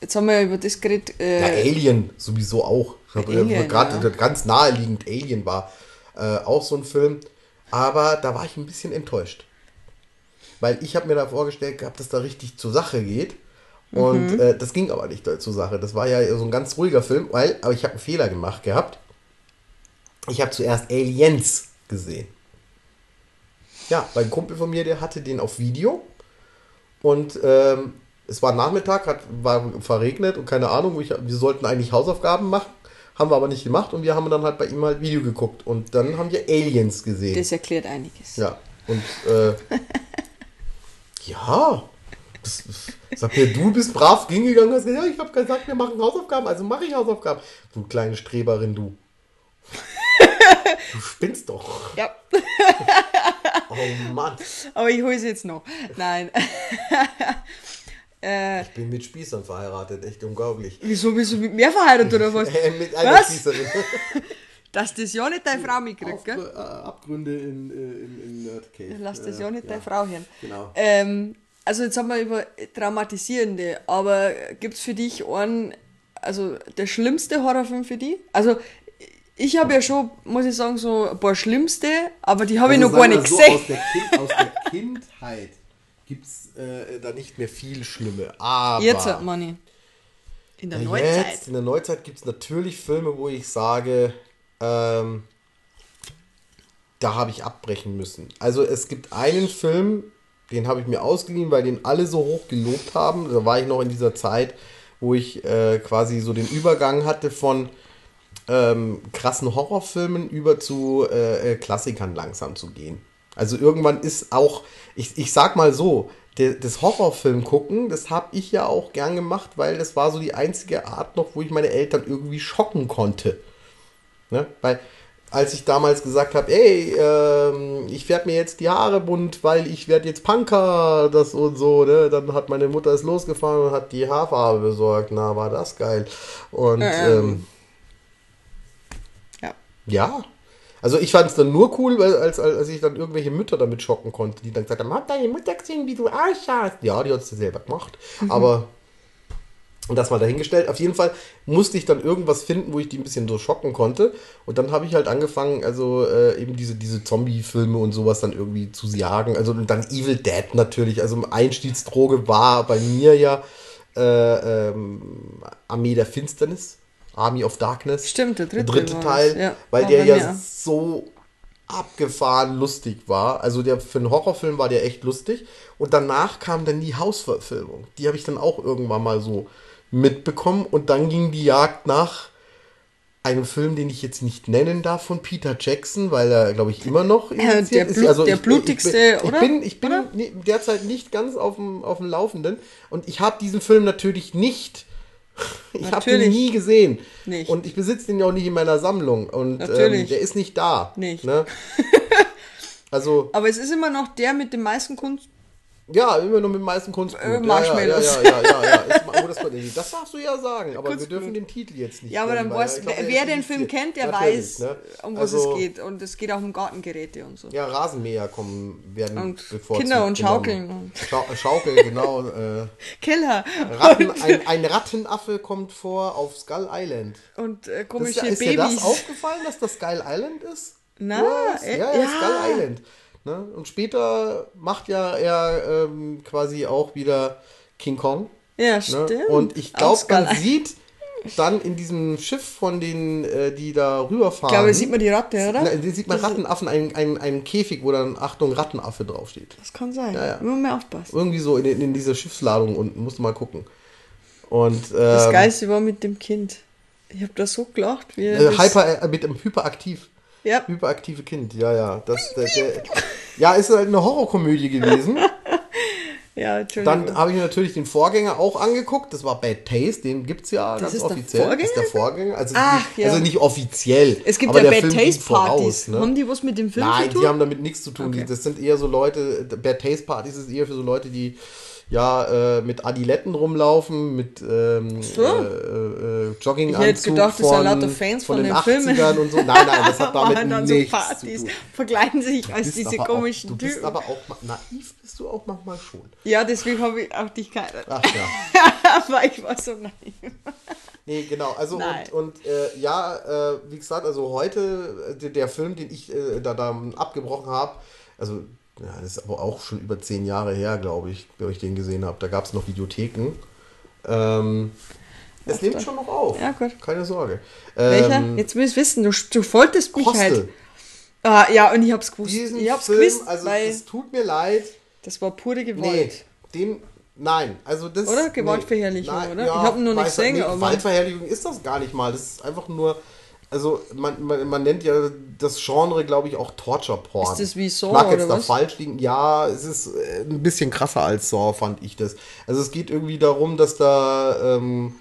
jetzt haben wir ja über das geredet. Äh, Ja, Alien sowieso auch. Ich habe gerade ja. ganz naheliegend Alien war äh, auch so ein Film. Aber da war ich ein bisschen enttäuscht. Weil ich habe mir da vorgestellt gehabt, dass da richtig zur Sache geht. Und Mhm. äh, das ging aber nicht zur Sache. Das war ja so ein ganz ruhiger Film, weil, aber ich habe einen Fehler gemacht gehabt. Ich habe zuerst Aliens gesehen. Ja, weil ein Kumpel von mir, der hatte den auf Video. Und ähm, es war Nachmittag, hat, war verregnet und keine Ahnung. Ich, wir sollten eigentlich Hausaufgaben machen, haben wir aber nicht gemacht. Und wir haben dann halt bei ihm halt Video geguckt. Und dann haben wir Aliens gesehen. das erklärt einiges. Ja, und äh, ja, das, das, sag mir, du bist brav hingegangen und hast gesagt, ja, ich habe gesagt, wir machen Hausaufgaben, also mache ich Hausaufgaben. Du kleine Streberin, du. Du spinnst doch. Ja. Oh Mann. Aber ich hole es jetzt noch. Nein. äh, Ich bin mit Spießern verheiratet, echt unglaublich. wieso bist du mit mir verheiratet oder was? Äh, mit einer Was? Spießerin. Dass das ja nicht deine Frau mitkriegt, gell? Äh, Abgründe in, äh, in, in Nerdcave. Lass das ja nicht ja. deine Frau hören. Genau. Ähm, also jetzt haben wir über traumatisierende, aber gibt es für dich einen, also der schlimmste Horrorfilm für dich? Also ich habe ja schon, muss ich sagen, so ein paar schlimmste, aber die habe ich noch gar nicht Also gesehen. so, Aus der, kind, aus der Kindheit gibt es äh, da nicht mehr viel Schlimme. Aber Jetzt hat man ihn. In der Neuzeit. Jetzt, in der Neuzeit gibt es natürlich Filme, wo ich sage, ähm, da habe ich abbrechen müssen. Also es gibt einen Film, den habe ich mir ausgeliehen, weil den alle so hoch gelobt haben. Da war ich noch in dieser Zeit, wo ich äh, quasi so den Übergang hatte von ähm, krassen Horrorfilmen über zu äh, äh, Klassikern langsam zu gehen. Also irgendwann ist auch, ich, ich sag mal so, das Horrorfilm gucken, das habe ich ja auch gern gemacht, weil das war so die einzige Art noch, wo ich meine Eltern irgendwie schocken konnte. Ne? Weil als ich damals gesagt habe, ey, ähm, ich werde mir jetzt die Haare bunt, weil ich werde jetzt Punker, das und so, ne? Dann hat meine Mutter es losgefahren und hat die Haarfarbe besorgt. Na, war das geil. Und Ähm. ähm, Ja. ja. Also ich fand es dann nur cool, weil, als, als, ich dann irgendwelche Mütter damit schocken konnte, die dann gesagt haben, hab deine Mutter gesehen, wie du ausschaust. Ja, die hat es selber gemacht. Aber und das mal dahingestellt. Auf jeden Fall musste ich dann irgendwas finden, wo ich die ein bisschen so schocken konnte. Und dann habe ich halt angefangen, also äh, eben diese, diese Zombie-Filme und sowas dann irgendwie zu jagen. Also und dann Evil Dead natürlich. Also Einstiegsdroge war bei mir ja äh, ähm, Armee der Finsternis. Army of Darkness. Stimmt, der dritte, Der dritte Teil. Ja, weil der ja mir. so abgefahren lustig war. Also der für einen Horrorfilm war der echt lustig. Und danach kam dann die Hausverfilmung. Die habe ich dann auch irgendwann mal so mitbekommen. Und dann ging die Jagd nach einem Film, den ich jetzt nicht nennen darf, von Peter Jackson, weil er, glaube ich, immer noch der infiziert ist. Blut- der ich blutigste, ich bin, oder? Ich bin, ich bin ne- derzeit nicht ganz auf dem, auf dem Laufenden. Und ich habe diesen Film natürlich nicht ich habe den nie gesehen. Nicht. Und ich besitze den ja auch nicht in meiner Sammlung. Und ähm, der ist nicht da. Nicht. Ne? Also, Aber es ist immer noch der mit dem meisten Kunst. Ja, immer nur mit dem meisten Kunstgut. Äh, ja, Marshmallows. Ja, ja, ja, ja. ja. Ist, oh, das, darfst du ja sagen, aber wir Kunstblut. dürfen den Titel jetzt nicht Ja, aber dann nennen, weil weiß, ich glaub, wer, er ist den Film kennt, der weiß, ne? um was Also, es geht. Und es geht auch um Gartengeräte und so. Ja, Rasenmäher kommen, werden Und bevorzugt Kinder und. Schaukeln. Schau Schaukel, genau. Äh, Keller. Ein, ein Rattenaffe kommt vor auf Skull Island. Und äh, komische ist dir Babys. das aufgefallen, dass das Skull Island ist? Na, äh, ja, ja, ja. Skull Island. Ne? Und später macht ja er ähm, quasi auch wieder King Kong. ja, Ne? stimmt. Und ich glaube, man sieht dann in diesem Schiff von denen, äh, die da rüberfahren. Ich glaube, da sieht man die Ratte, oder? Na, da sieht man Rattenaffen, einen, einen, einen Käfig, wo dann Achtung Rattenaffe draufsteht. Das kann sein. Ja, ja. Immer mehr aufpassen. Irgendwie so in, in dieser Schiffsladung unten, musst du mal gucken. Und Das ähm, Geilste war mit dem Kind. Ich habe da so gelacht, wie äh, das- hyper, äh, mit einem Hyperaktiv. Ja, Hyperaktive Kind, ja, ja. Das, der, der, ja, ist halt eine Horrorkomödie gewesen. ja, Entschuldigung. Dann habe ich mir natürlich den Vorgänger auch angeguckt. Das war Bad Taste, den gibt es ja ganz ist der offiziell. Das ist Vorgänger? der Vorgänger. Also, Ach, nicht, ja. also nicht offiziell. es gibt aber ja der Bad Film Taste Partys. voraus, ne? Haben die was mit dem Film Nein, zu tun? die haben damit nichts zu tun. Okay. Das sind eher so Leute, Bad Taste Partys ist eher für so Leute, die ja äh, mit Adiletten rumlaufen, mit ähm, so. äh, äh, Jogginganzug Ich hätte gedacht, das sind von, Fans von den den Filmen. 80ern und so. Nein, nein, das hat damit Machen dann nichts so Partys, zu tun. verkleiden sich als Bist diese aber komischen auch, du bist Typen. aber auch naiv, bist du auch manchmal schon. Ja, deswegen habe ich auch dich geheiratet. Ach ja. Weil ich war so naiv. Nee, genau. Also Nein. und, und äh, ja, äh, wie gesagt, also heute äh, der, der Film, den ich äh, da, da abgebrochen habe, also ja, das ist aber auch schon über zehn Jahre her, glaube ich, wo ich den gesehen habe. Da gab es noch Videotheken. Ähm, es nimmt schon noch auf. Ja, gut. Keine Sorge. Welcher? Ähm, Jetzt willst du wissen, du, du folterst mich Hostel. halt. Ah, ja, und ich hab's gewusst. Diesen ich hab's Film, gewusst, also es tut mir leid. das war pure Gewalt. Nee, den. Nein, also das. Oder? Gewaltverherrlichung, Nein, oder? Ich hab noch nicht gesehen, Nee, Gewaltverherrlichung ist das gar nicht mal. Das ist einfach nur. Also, man, man, man nennt ja das Genre, glaube ich, auch Torture Porn. Ist das wie Saw Ich mag jetzt da was? falsch liegen. Ja, es ist äh, ein bisschen krasser als Saw, fand ich das. Also, es geht irgendwie darum, dass da. Ähm,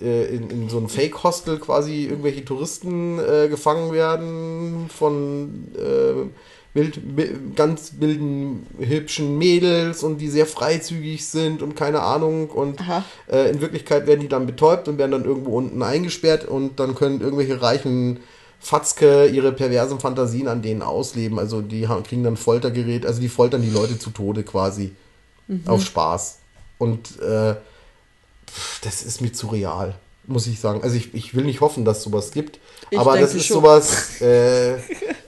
äh, in, in so einem Fake-Hostel quasi irgendwelche Touristen äh, gefangen werden von äh, wild, ganz wilden, hübschen Mädels und die sehr freizügig sind und keine Ahnung. Und äh, in Wirklichkeit werden die dann betäubt und werden dann irgendwo unten eingesperrt und dann können irgendwelche reichen Fatzke ihre perversen Fantasien an denen ausleben. Also die haben, kriegen dann Foltergerät, also die foltern die Leute zu Tode quasi. Mhm. Auf Spaß. Und äh, das ist mir zu real, muss ich sagen. Also ich, ich will nicht hoffen, dass es sowas gibt. Ich aber das ist schon. sowas, äh,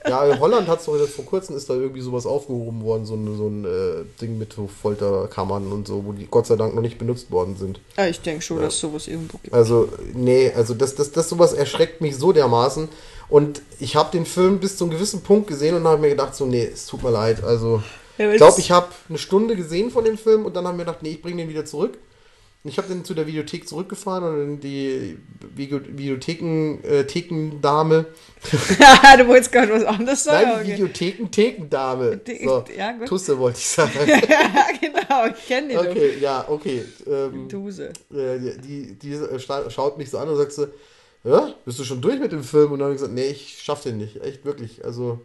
ja, in Holland hat es doch vor kurzem ist da irgendwie sowas aufgehoben worden, so ein, so ein äh, Ding mit so Folterkammern und so, wo die Gott sei Dank noch nicht benutzt worden sind. Ja, ich denke schon, dass sowas irgendwo gibt. Also, nee, also das, das, das sowas erschreckt mich so dermaßen. Und ich habe den Film bis zu einem gewissen Punkt gesehen und habe mir gedacht, so, nee, es tut mir leid. Also, Ja, ich glaube, ich habe eine Stunde gesehen von dem Film und dann haben wir gedacht, nee, ich bringe den wieder zurück. Ich habe den zu der Videothek zurückgefahren und dann die Video Videotheken äh, du wolltest gerade was anderes sagen. nein, okay. Videotheken Thekendame. Die- So, ja, gut. Tusse wollte ich sagen. ja, genau, ich kenne die Okay, ja, okay. Ähm, doch. Duse. äh, die, die, die schaut mich so an und sagt so, ja, bist du schon durch mit dem Film? Und dann habe ich gesagt, nee, ich schaff den nicht, echt wirklich. Also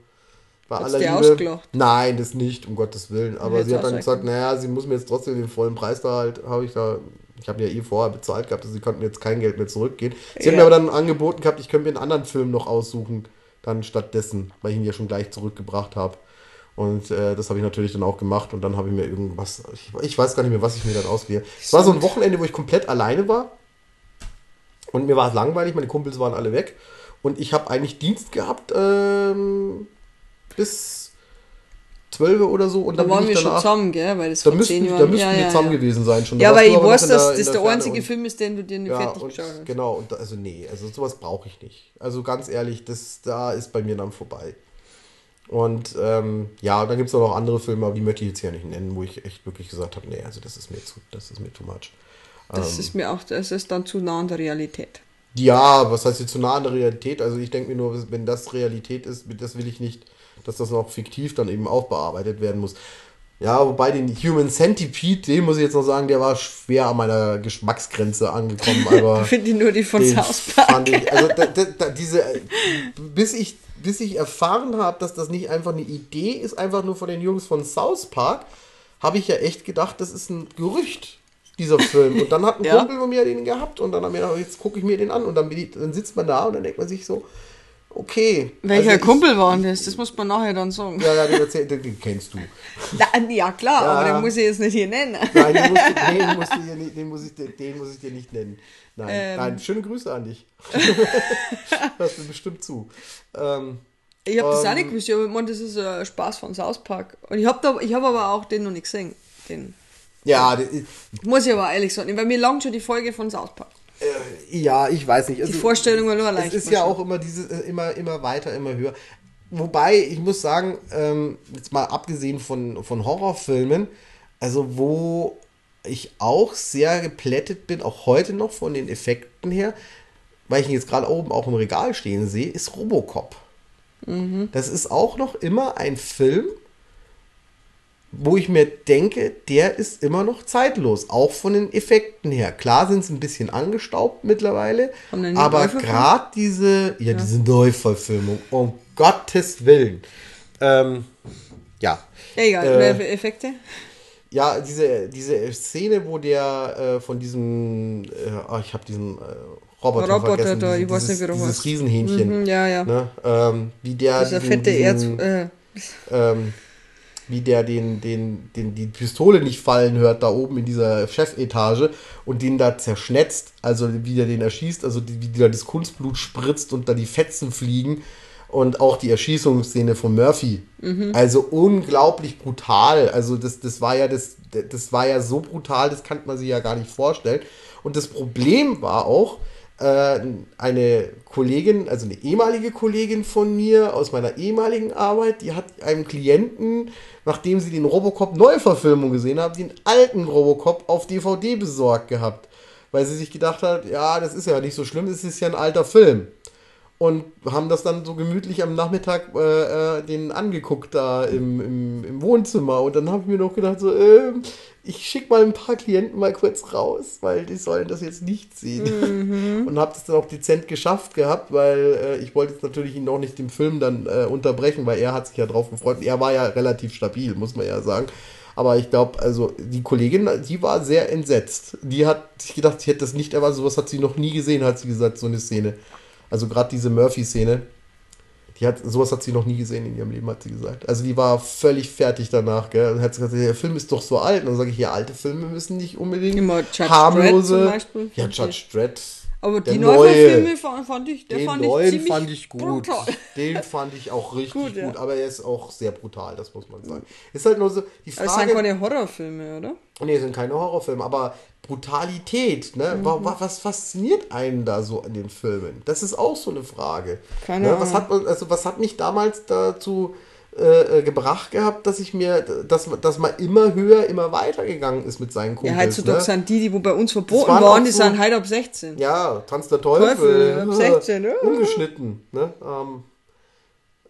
bei Hat's aller Liebe. ausgelacht? Nein, das nicht, um Gottes Willen. Aber sie hat dann gesagt, naja, sie muss mir jetzt trotzdem den vollen Preis da halt, habe ich da, ich habe ja eh vorher bezahlt gehabt, also sie konnten jetzt kein Geld mehr zurückgehen. Sie Ja. mir aber dann angeboten gehabt, ich könnte mir einen anderen Film noch aussuchen dann stattdessen, weil ich ihn ja schon gleich zurückgebracht habe. Und äh, das habe ich natürlich dann auch gemacht und dann habe ich mir irgendwas, ich, ich weiß gar nicht mehr, was ich mir dann auswähle. Es war so ein Wochenende, wo ich komplett alleine war und mir war es langweilig, meine Kumpels waren alle weg und ich habe eigentlich Dienst gehabt ähm, bis 12 oder so und Da dann waren wir ich schon danach, zusammen, gell? Weil das da müssten, da müssten ja, wir ja, zusammen ja. gewesen sein schon. Da Ja, weil du ich weiß, der- dass das der Ferne einzige und- Film ist, den du dir nicht fertig und, geschaut hast. genau, und da- also nee, also sowas brauche ich nicht. Also ganz ehrlich, das da ist bei mir dann vorbei. Und ähm, ja, dann gibt es noch andere Filme, aber die möchte ich jetzt hier nicht nennen, wo ich echt wirklich gesagt habe, nee, also das ist mir zu, das ist mir too much. Das Ähm. ist mir auch, das ist dann zu nah an der Realität. Ja, was heißt jetzt zu nah an der Realität? Also ich denke mir nur, wenn das Realität ist, das will ich nicht, dass das noch fiktiv dann eben auch bearbeitet werden muss. Ja, wobei den Human Centipede, den muss ich jetzt noch sagen, der war schwer an meiner Geschmacksgrenze angekommen, aber Ich finde nur die von South Park. ich, also da, da, da, diese, bis ich, bis ich erfahren habe, dass das nicht einfach eine Idee ist, einfach nur von den Jungs von South Park, habe ich ja echt gedacht, das ist ein Gerücht, dieser Film. Und dann hat ein Ja. Kumpel von mir den gehabt und dann haben wir gedacht, jetzt gucke ich mir den an und dann, dann sitzt man da und dann denkt man sich so, okay. Welcher also Kumpel war denn das? Das muss man nachher dann sagen. Ja, ja, den, erzähl, den, kennst du. Na, ja, klar, Ja. aber den muss ich jetzt nicht hier nennen. Nein, den musst, du, den, musst du nicht, den, muss ich, dir- den muss ich dir nicht nennen. Nein, Ähm. nein schöne Grüße an dich. Hörst du bestimmt zu. Ähm, Ich habe das auch Ähm. nicht gewusst. Ich habe das ist ein Spaß von South Park. Und ich habe hab aber auch den noch nicht gesehen. Den. ja, das Muss ich aber ehrlich sagen, weil mir langt schon die Folge von South Park. Äh, ja, ich weiß nicht. Also, Die Vorstellung war nur Es leicht. ist ja auch immer diese, äh, immer, immer weiter, immer höher. Wobei, ich muss sagen, ähm, jetzt mal abgesehen von, von Horrorfilmen, also wo ich auch sehr geplättet bin, auch heute noch von den Effekten her, weil ich ihn jetzt gerade oben auch im Regal stehen sehe, ist Robocop. Das ist auch noch immer ein Film, wo ich mir denke, der ist immer noch zeitlos, auch von den Effekten her. Klar sind es ein bisschen angestaubt mittlerweile, aber gerade diese, ja, diese Neuverfilmung, um Gottes Willen. Ähm, ja. Ja, egal, Äh, welche Effekte? Ja, diese, diese Szene, wo der äh, von diesem, äh, oh, ich habe diesen äh, Roboter, Roboter vergessen, da, ich weiß nicht, wie dieses. Riesenhähnchen. Mhm, ja, ja. Ne? Ähm, wie der Dieser diesen- fette Erz. diesen- Äh, ähm, wie der den, den, den, die Pistole nicht fallen hört, da oben in dieser Chefetage und den da zerschnetzt, also wie der den erschießt, also die, wie da das Kunstblut spritzt und da die Fetzen fliegen und auch die Erschießungsszene von Murphy. Also unglaublich brutal. Also das, das war ja das, das war ja so brutal, das kann man sich ja gar nicht vorstellen. Und das Problem war auch, äh, eine Kollegin, also eine ehemalige Kollegin von mir aus meiner ehemaligen Arbeit, die hat einem Klienten, nachdem sie den Robocop Neuverfilmung gesehen haben, den alten Robocop auf DVD besorgt gehabt. Weil sie sich gedacht hat, ja, das ist ja nicht so schlimm, es ist ja ein alter Film. Und haben das dann so gemütlich am Nachmittag äh, äh, den angeguckt da im, im, im Wohnzimmer. Und dann habe ich mir noch gedacht, so, ähm, ich schicke mal ein paar Klienten mal kurz raus, weil die sollen das jetzt nicht sehen. Und habe das dann auch dezent geschafft gehabt, weil äh, ich wollte jetzt natürlich ihn auch nicht den Film dann äh, unterbrechen, weil er hat sich ja drauf gefreut. Er war ja relativ stabil, muss man ja sagen. Aber ich glaube, also die Kollegin, die war sehr entsetzt. Die hat sich gedacht, sie hätte das nicht erwartet. Sowas hat sie noch nie gesehen, hat sie gesagt, so eine Szene. Also gerade diese Murphy-Szene. Die hat, sowas hat sie noch nie gesehen in ihrem Leben, hat sie gesagt. Also die war völlig fertig danach, gell? Und hat sie gesagt, der Film ist doch so alt. Und dann sage ich, ja, alte Filme müssen nicht unbedingt Immer Judge harmlose. Dredd zum Beispiel. Ja, Judge Dredd. Aber der die neue. Neuverfilme fand, fand ich, der Den fand neuen ich ziemlich fand ich gut. brutal. Den fand ich auch richtig Gut, gut, ja. aber er ist auch sehr brutal, das muss man sagen. Ist halt nur so die Aber es Frage. sind keine Horrorfilme, oder? Nee, sind keine Horrorfilme, aber Brutalität, ne? Mhm. wa- Was fasziniert einen da so an den Filmen? Das ist auch so eine Frage. Keine ne? Was Ahnung. hat man, also was hat mich damals dazu äh, äh, gebracht gehabt, dass ich mir, dass, man- dass man immer höher, immer weiter gegangen ist mit seinen Ja, Kumpels. heutzutage ne? sind die, die wo bei uns verboten waren die so- sind heute ab 16. Ja, Tanz der Teufel. Teufel, ab 16, ja. Ungeschnitten. Ne? Ähm,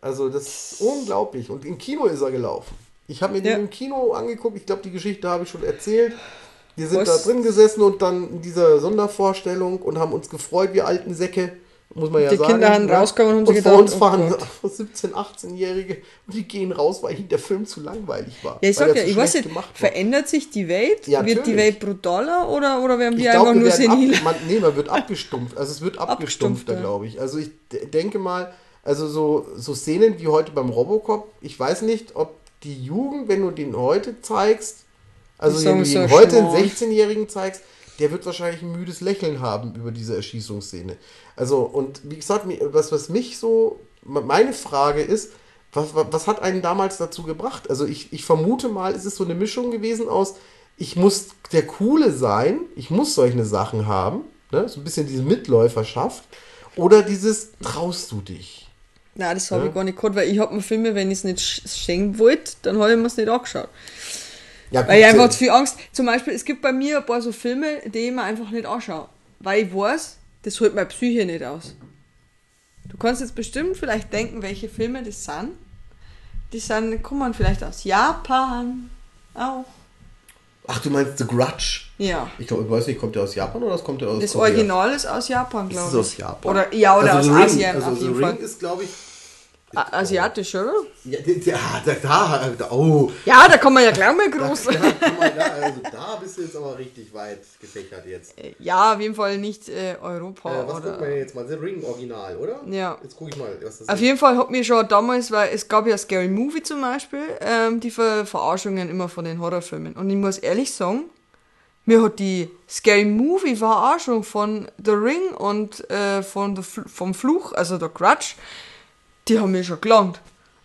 also das ist unglaublich. Und im Kino ist er gelaufen. Ich habe mir den Ja. im Kino angeguckt. Ich glaube, die Geschichte habe ich schon erzählt. Wir sind Was? da drin gesessen und dann in dieser Sondervorstellung und haben uns gefreut, wir alten Säcke. Muss man ja Die sagen. Kinder haben ne? rausgekommen und haben und sich vor gedacht, uns oh fahren Gott. 17-, 18-Jährige und die gehen raus, weil ihnen der Film zu langweilig war. Ja, ich sag ja, ich weiß nicht, verändert sich die Welt? Ja, wird die. Welt brutaler oder, oder werden Ich wir glaube, einfach wir nur senil? ab, man, nee, man wird abgestumpft. Also es wird abgestumpfter, Abgestumpfter. glaube ich. Also ich denke mal, Also so, so Szenen wie heute beim Robocop, ich weiß nicht, ob die Jugend, wenn du den heute zeigst, also Die wenn du so heute einen schmarrn. 16-Jährigen zeigst, der wird wahrscheinlich ein müdes Lächeln haben über diese Erschießungsszene. Also, und wie gesagt, was, was mich so, meine Frage ist, was, was, hat einen damals dazu gebracht? Also ich, ich vermute mal, es ist so eine Mischung gewesen aus, ich muss der Coole sein, ich muss solche Sachen haben, ne? so ein bisschen diese Mitläuferschaft, oder dieses traust du dich? Nein, das habe Ja. ich gar nicht gehabt, weil ich habe mir Filme, wenn ich es nicht sch- schenken wollte, dann habe ich mir es nicht angeschaut. Ja, Weil ich einfach zu viel Angst. Zum Beispiel, es gibt bei mir ein paar so Filme, die ich mir einfach nicht anschaue. Weil ich weiß, das holt meine Psyche nicht aus. Du kannst jetzt bestimmt vielleicht denken, welche Filme das sind. Die sind, kommen vielleicht aus Japan auch. Ach, du meinst The Grudge? Ja. Ich glaube, ich weiß nicht, kommt der aus Japan oder kommt der aus Das Korea? Original ist aus Japan, Ist glaube ich. aus Japan? Oder, ja, oder also aus Ring, Asien also auf The jeden Ring Fall. ist, glaube ich. Asiatisch, oder? Ja, ah, da, da, da, oh. Ja, da kann man ja gleich mal groß. Da, mal, da, also da bist du jetzt aber richtig weit gefächert jetzt. Äh, Ja, auf jeden Fall nicht äh, Europa. was oder gucken wir jetzt mal? The Ring Original, oder? Ja. Jetzt gucke ich mal, was das Auf ist. jeden Fall hat mir schon damals, weil es gab ja Scary Movie zum Beispiel, ähm, die Ver Verarschungen immer von den Horrorfilmen. Und ich muss ehrlich sagen, mir hat die Scary Movie Verarschung von The Ring und äh, von the Fl vom Fluch, also der Grudge, die haben mir schon gelangt.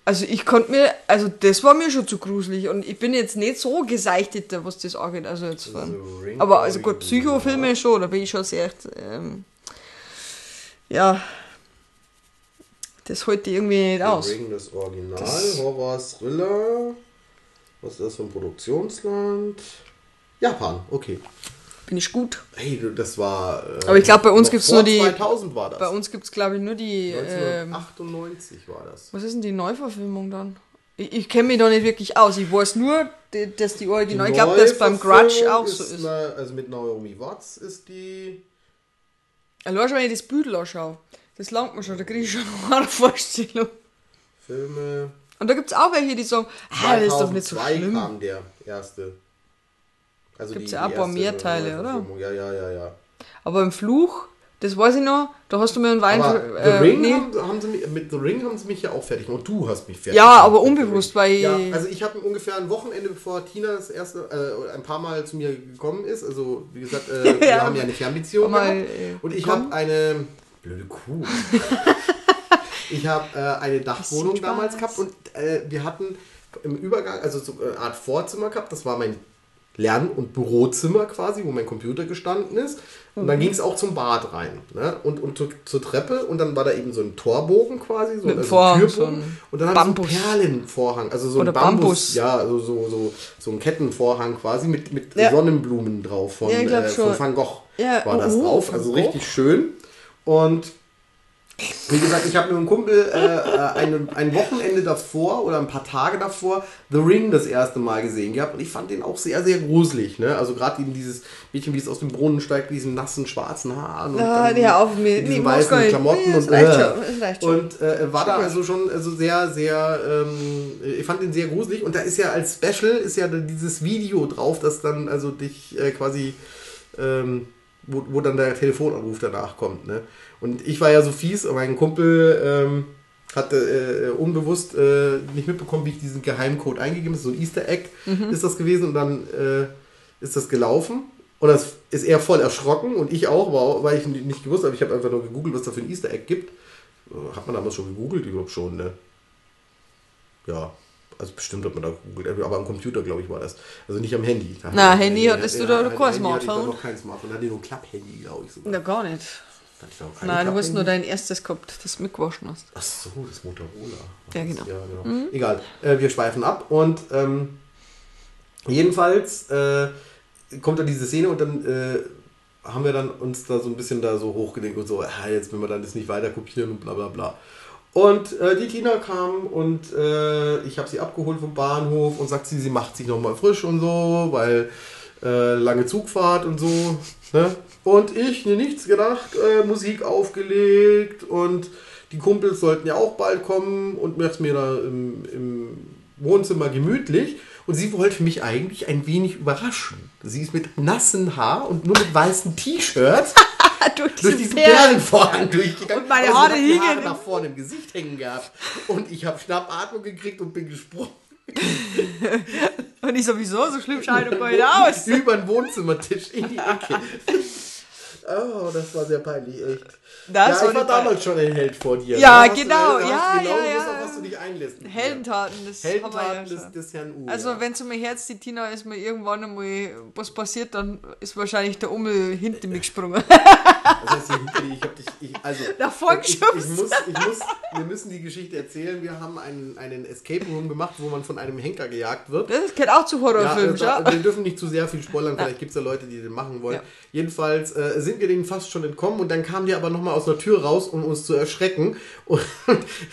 Also ich konnte mir, also das war mir schon zu gruselig und ich bin jetzt nicht so geseichtet, was das angeht. Also jetzt von, Ring aber also gut. Psychofilme schon, da bin ich schon sehr, ähm, ja, das die irgendwie nicht The aus. Ring, das Original, Das- Horror, Thriller. Was ist das für ein Produktionsland? Japan, okay. Bin ich gut. Hey, das war. äh, Aber ich glaub, bei uns gibt's vor nur die- 2000 war das. Bei uns gibt es, glaube ich, nur die. Ähm, 1998 war das. was ist denn die Neuverfilmung dann? Ich, ich kenne mich da nicht wirklich aus. Ich weiß nur, die- dass die Original. Ich glaube, dass beim Grudge auch so ist. ne- also mit Naomi Watts ist die. Schon, wenn ich das Büdel anschaue. Das langt mir schon, da kriege ich schon eine Vorstellung. Filme. Und da gibt es auch welche, die sagen, ah, das ist doch nicht so 2002 schlimm. kam der erste. Also Gibt's die- ja auch die ein paar erste mehr Teile, oder? Ja, ja, ja, ja. Aber im Fluch, das weiß ich noch, da hast du mir einen Wein. Aber The äh, Ring nee. haben, haben sie mich, mit The Ring haben sie mich ja auch fertig gemacht. Und du hast mich fertig Ja, aber unbewusst, weil- Ja, also ich habe ungefähr ein Wochenende, bevor Tina das erste, äh, ein paar Mal zu mir gekommen ist. Also, wie gesagt, äh, wir Ja. haben ja eine Fernbeziehung Mal, äh, Und ich habe eine blöde Kuh. ich habe äh, eine Dachwohnung damals gehabt und äh, wir hatten im Übergang, also so eine Art Vorzimmer gehabt. Das war mein Lern- und Bürozimmer quasi, wo mein Computer gestanden ist. Und Mhm. dann ging es auch zum Bad rein. Ne? Und, und zur, zur Treppe. Und dann war da eben so ein Torbogen quasi. So, Mit also Vorhang, Türbogen. so ein und dann haben sie so einen Perlenvorhang. Also so Oder ein Bambus. Bambus. Ja, also so, so, so ein Kettenvorhang quasi mit, mit Ja. Sonnenblumen drauf von, Ja, äh, von Van Gogh. Ja, war das oh, drauf. Van Also richtig schön. Und wie gesagt, ich habe mit einem Kumpel äh, äh, eine, ein Wochenende davor oder ein paar Tage davor The Ring das erste Mal gesehen gehabt und ich fand den auch sehr, sehr gruselig. Ne? Also gerade eben dieses Mädchen, wie es aus dem Brunnen steigt, mit diesen nassen schwarzen Haaren und Ah, dann ja, auf mir. mit diesen Nee, weißen. Klamotten Nee, und, äh, schon. und äh, war da also schon also sehr, sehr, ähm, ich fand den sehr gruselig und da ist ja als Special ist ja dieses Video drauf, das dann also dich äh, quasi ähm, wo, wo dann der Telefonanruf danach kommt. Ne? Und ich war ja so fies und mein Kumpel ähm, hatte äh, unbewusst äh, nicht mitbekommen, wie ich diesen Geheimcode eingegeben habe. So ein Easter Egg ist das gewesen und dann äh, ist das gelaufen. Und das ist er voll erschrocken und ich auch, weil ich nicht gewusst habe. Ich habe einfach nur gegoogelt, was da für ein Easter Egg gibt. Äh, Hat man damals schon gegoogelt? Ich glaube schon, ne? Ja, also bestimmt hat man da gegoogelt, aber am Computer, glaube ich, war das. Also nicht am Handy. Da Na, ich- Handy hattest du da ein kein ich Smartphone? Da noch kein Smartphone, da hatte ich nur ein Klapp-Handy, glaube ich sogar. Na, gar nicht. Da Nein, du hast nur dein erstes gehabt, das du mitgewaschen hast. Ach so, das Motorola. Ach, Ja, das- genau. Ja, genau. Egal, äh, wir schweifen ab und ähm, jedenfalls äh, kommt dann diese Szene und dann äh, haben wir dann uns da so ein bisschen da so hochgedenkt und so, ah, jetzt will wir dann das nicht weiter kopieren und bla bla bla. Und äh, die Tina kam und äh, ich habe sie abgeholt vom Bahnhof und sagt sie, sie macht sich nochmal frisch und so, weil äh, lange Zugfahrt und so. Ne? Und ich, mir nichts gedacht, äh, Musik aufgelegt und die Kumpels sollten ja auch bald kommen und mir mir da im, im Wohnzimmer gemütlich. Und sie wollte mich eigentlich ein wenig überraschen. Sie ist mit nassen Haar und nur mit weißem T-Shirt durch, durch diesen Perlenvorhang durchgegangen. Und meine Also, Haare hingen. nach vorne im Gesicht hängen gehabt. Und ich habe Schnappatmung gekriegt und bin gesprungen. Und ich sowieso, so schlimm gar nicht aus. Über den Wohnzimmertisch in die Ecke. Oh, das war sehr peinlich, echt. Das ja, war ich war damals schon ein Held vor dir. Ja, du- genau, hast ja, du genau ja, ja. auf was du dich einlässt. Heldentaten, wir Heldentaten ja des, des Herrn U. Also ja. wenn zu mir Herz die Tina ist mir irgendwann einmal was passiert, dann ist wahrscheinlich der Ummel hinter mir gesprungen. Das heißt, dir, ich hab dich, ich, also, Nach vorn ich, ich, geschubst. muss, ich muss, wir müssen die Geschichte erzählen. Wir haben einen, einen Escape Room gemacht, wo man von einem Henker gejagt wird. Das gehört auch zu Ja, Horrorfilmen, äh, da, ja. wir dürfen nicht zu sehr viel spoilern, vielleicht gibt es ja Leute, die den machen wollen. Ja. Jedenfalls äh, sind wir denen fast schon entkommen und dann kam die aber nochmal aus der Tür raus, um uns zu erschrecken. Und,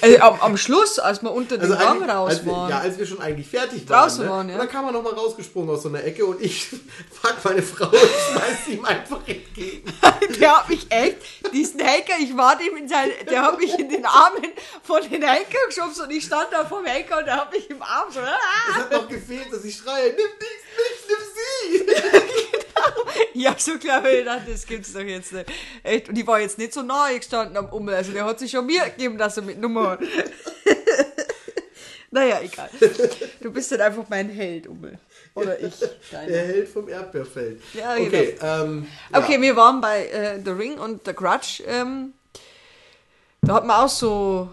Also, am, am Schluss, als wir unter dem also eigentlich- raus als waren. Ja, als wir schon eigentlich fertig Draußen waren. Ne? waren, ja. Und dann kam er nochmal rausgesprungen aus so einer Ecke und ich frag meine Frau und schmeiß ihm einfach entgegen. Der hat mich echt, diesen Henker, ich war dem in sein, der hat mich in den Armen von den Henker geschubst und ich stand da vom Henker und der hat mich im Arm so. Es Ah! hat noch gefehlt, dass ich schreie, nimm dich nimm sie! Ja, so klar, ich dachte, das gibt's doch jetzt nicht. Echt, und ich war jetzt nicht so nahe gestanden am Ummel, also der hat sich schon mir gegeben, dass er mit Nummer hat. naja, egal. Du bist dann einfach mein Held, Ummel. Oder ich. Der Deine. Held vom Erdbeerfeld. Ja, okay, ähm, Okay, ja. wir waren bei äh, The Ring und The Grudge. Ähm, da hat man auch so.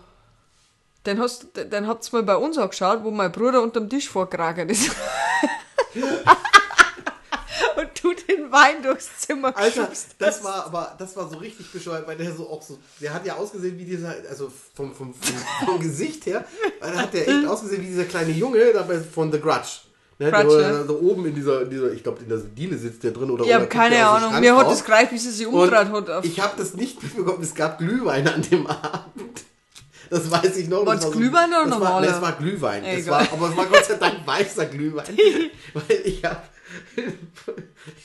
Den, hast, habt's mal bei uns angeschaut, wo mein Bruder unterm Tisch vorgeragert ist. den Wein durchs Zimmer Alter, geschubst das war aber, das war so richtig bescheuert, weil der so auch so, der hat ja ausgesehen wie dieser, also vom, vom, vom, vom Gesicht her, weil da hat der echt ausgesehen wie dieser kleine Junge dabei von The Grudge. Ne, Grudge, der, da oben in dieser, in dieser ich glaube, in der Diele sitzt der drin oder Ich habe keine Ahnung. Mir hat das gereicht, wie sie sich Und umgedreht hat. Auf ich habe das nicht mitbekommen, es gab Glühwein an dem Abend. Das weiß ich noch. War Glühwein oder das war, normaler? nee, Es war Glühwein. Es war, aber es war Gott sei Dank weißer Glühwein. weil ich habe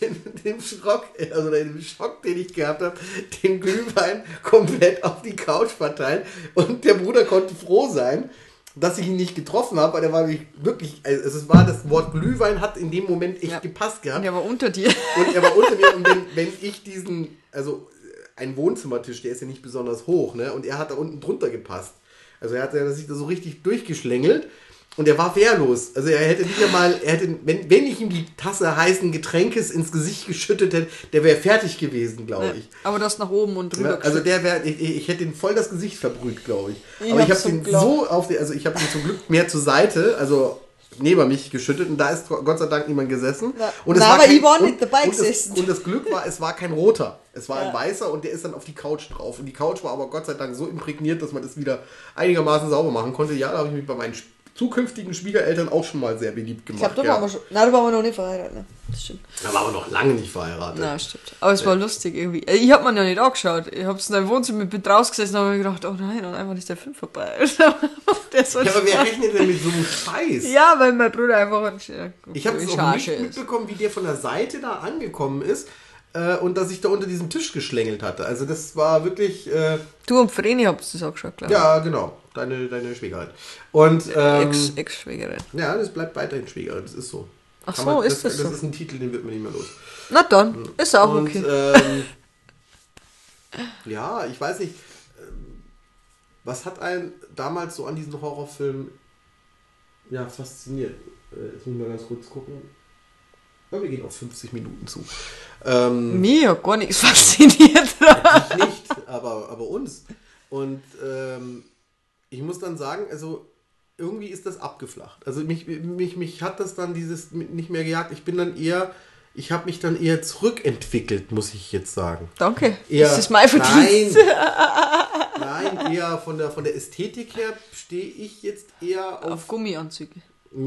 in dem Schock, also in dem Schock, den ich gehabt habe, den Glühwein komplett auf die Couch verteilt. Und der Bruder konnte froh sein, dass ich ihn nicht getroffen habe, weil der war wirklich, also es war das Wort Glühwein hat in dem Moment echt Ja. gepasst gehabt. und er war unter dir. Und er war unter mir und wenn, wenn ich diesen, also ein Wohnzimmertisch, der ist ja nicht besonders hoch, ne? Und er hat da unten drunter gepasst. Also er hat ja sich da so richtig durchgeschlängelt und er war wehrlos. Also er hätte nicht einmal, er hätte, wenn, wenn ich ihm die Tasse heißen Getränkes ins Gesicht geschüttet hätte, der wäre fertig gewesen, glaube ich. Aber das nach oben und drüber. Ja, also der wäre, ich, ich hätte ihn voll das Gesicht verbrüht, glaube ich. Ich Aber ich habe ihn geglaubt. so auf die, also ich habe ihn zum Glück mehr zur Seite, also neben mich geschüttet und da ist Gott sei Dank niemand gesessen. Ja. Und es Na, war aber kein, und, und das, und das Glück war, es war kein roter, es war Ja. ein weißer und der ist dann auf die Couch drauf. Und die Couch war aber Gott sei Dank so imprägniert, dass man das wieder einigermaßen sauber machen konnte. Ja, da habe ich mich bei meinen zukünftigen Schwiegereltern auch schon mal sehr beliebt ich gemacht. glaube, da ja. schon. Nein, da waren wir noch nicht verheiratet. Ne? Das stimmt. Da waren wir noch lange nicht verheiratet. Na, stimmt. Aber es war lustig irgendwie. Äh, Ich hab mir ja nicht angeschaut. Ich hab's in deinem Wohnzimmer mit draus gesessen und habe mir gedacht, oh nein, und einfach ist der Film vorbei. der Ja, aber wer rechnet denn mit so einem Scheiß? Ja, weil mein Bruder einfach ein Sch- Ich habe es auch nicht ist. mitbekommen, wie der von der Seite da angekommen ist äh, und dass ich da unter diesem Tisch geschlängelt hatte. Also das war wirklich, äh, Du und Vreni habt das auch geschaut, glaube ich. ja genau, deine, deine Schwägerin. Und ähm, Ex- Ex-Schwägerin. ja, das bleibt weiterhin Schwägerin, das ist so. Ach Kann so, man, ist das das so? ist ein Titel, den wird man nicht mehr los. Na dann, ist auch und okay. ähm, ja, ich weiß nicht, ähm, was hat einen damals so an diesen Horrorfilmen ja, fasziniert? Äh, Jetzt muss ich mal ganz kurz gucken. Ja, wir gehen auf 50 Minuten zu. Ähm, Mir gar nichts fasziniert. Dich nicht, aber, aber uns. Und ähm, ich muss dann sagen, also irgendwie ist das abgeflacht. Also mich, mich, mich hat das dann dieses nicht mehr gejagt. Ich bin dann eher, ich habe mich dann eher zurückentwickelt, muss ich jetzt sagen. Danke. Eher, das ist mein Verdienst. Nein, nein, eher von der, von der Ästhetik her stehe ich jetzt eher auf, Auf Gummianzüge.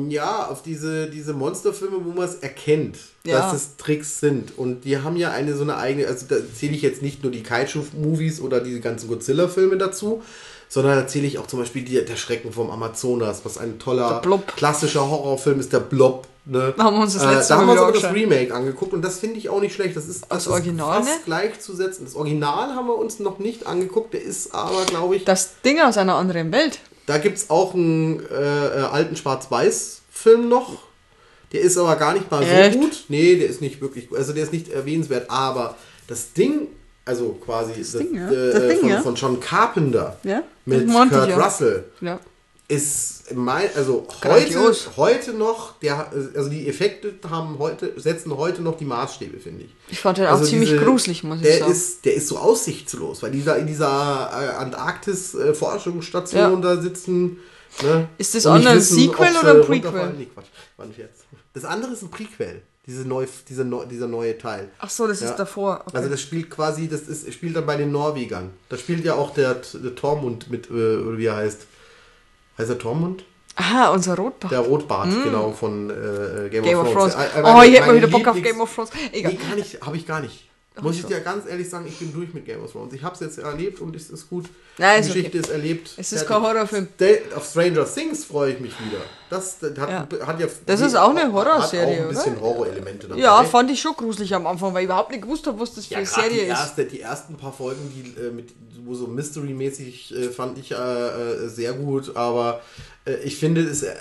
ja, auf diese, diese Monsterfilme, wo man es erkennt, Ja. dass es Tricks sind. Und die haben ja eine so eine eigene, also da zähle ich jetzt nicht nur die Kaiju-Movies oder diese ganzen Godzilla-Filme dazu, sondern da zähle ich auch zum Beispiel die, der Schrecken vom Amazonas, was ein toller klassischer Horrorfilm ist, der Blob. Ne? Haben wir uns das letzte da Mal haben wir uns aber das. Remake angeguckt und das finde ich auch nicht schlecht. Das ist, das Das ist Original, fast ne? gleichzusetzen. Das Original haben wir uns noch nicht angeguckt, der ist aber, glaube ich, Das Ding aus einer anderen Welt. da gibt es auch einen äh, äh, alten Schwarz-Weiß-Film noch. Der ist aber gar nicht mal Echt? so gut. Nee, der ist nicht wirklich gut. Also der ist nicht erwähnenswert. Aber das Ding also quasi das, Ding, ja. äh, Das Ding, von, ja. von John Carpenter Ja, mit das meinte Kurt. Russell ist mein, also heute, heute noch, der, also die Effekte haben heute, setzen heute noch die Maßstäbe, finde ich. Ich fand den auch Also ziemlich diese- gruselig, muss ich der sagen. Ist, der ist so aussichtslos, weil dieser in dieser äh, Antarktis-Forschungsstation da sitzen. Ne, Ist das andere ein Sequel oder ein Prequel? runterfallen. Nee, Quatsch, war nicht jetzt. Das andere ist ein Prequel, diese neu, diese neu, dieser neue Teil. Ach so, das Ja. ist davor. Okay. Also das spielt quasi, das ist, spielt dann bei den Norwegern. Da spielt ja auch der, der Tormund mit, äh, oder wie er heißt. Heißt er Tormund? Aha, unser Rotbach. Der Rotbart, genau, von äh, Game, Game of Thrones. Äh, äh, oh, ich hätte mal wieder Bock auf Game of Thrones. Egal. Nee, habe ich gar nicht. Muss ich dir ganz ehrlich sagen, ich bin durch mit Game of Thrones. Ich habe es jetzt erlebt und es ist gut. Nein, Die ist Geschichte okay. ist erlebt. Es ist kein Horrorfilm. Of Stranger Things freue ich mich wieder. Das, das hat, Ja. hat ja. Das ist auch eine hat Horrorserie, auch ein bisschen oder? Horrorelemente dabei. Ja, fand ich schon gruselig am Anfang, weil ich überhaupt nicht gewusst habe, was das für Ja, eine Serie die, ist. erste, die ersten paar Folgen, die äh, mit wo so Mystery-mäßig äh, fand ich äh, äh, sehr gut, aber äh, ich finde, es äh,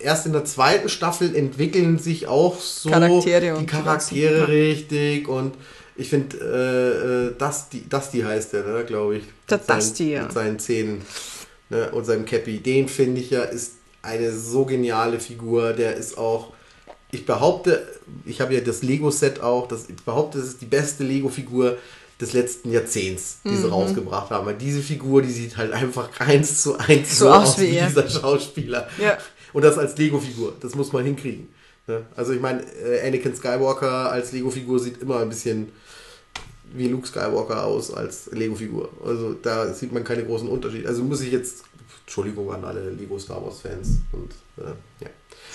erst in der zweiten Staffel entwickeln sich auch so Charaktere die Charaktere richtig und ich finde, äh, Dusty, Dusty heißt der, ne, glaube ich. Der Mit seinen- Dusty, ja. Mit seinen Zähnen ne, und seinem Cappy. Den finde ich ja, ist eine so geniale Figur. Der ist auch, ich behaupte, ich habe ja das Lego-Set auch, das, ich behaupte, das ist die beste Lego-Figur des letzten Jahrzehnts, die Mhm. sie rausgebracht haben. Weil diese Figur, die sieht halt einfach eins zu eins So aus wie er. dieser Schauspieler. Ja. Und das als Lego-Figur. Das muss man hinkriegen. Ne? Also ich meine, äh, Anakin Skywalker als Lego-Figur sieht immer ein bisschen wie Luke Skywalker aus als Lego-Figur. Also da sieht man keine großen Unterschiede. Also muss ich jetzt, Entschuldigung an alle Lego Star Wars Fans und äh, ja.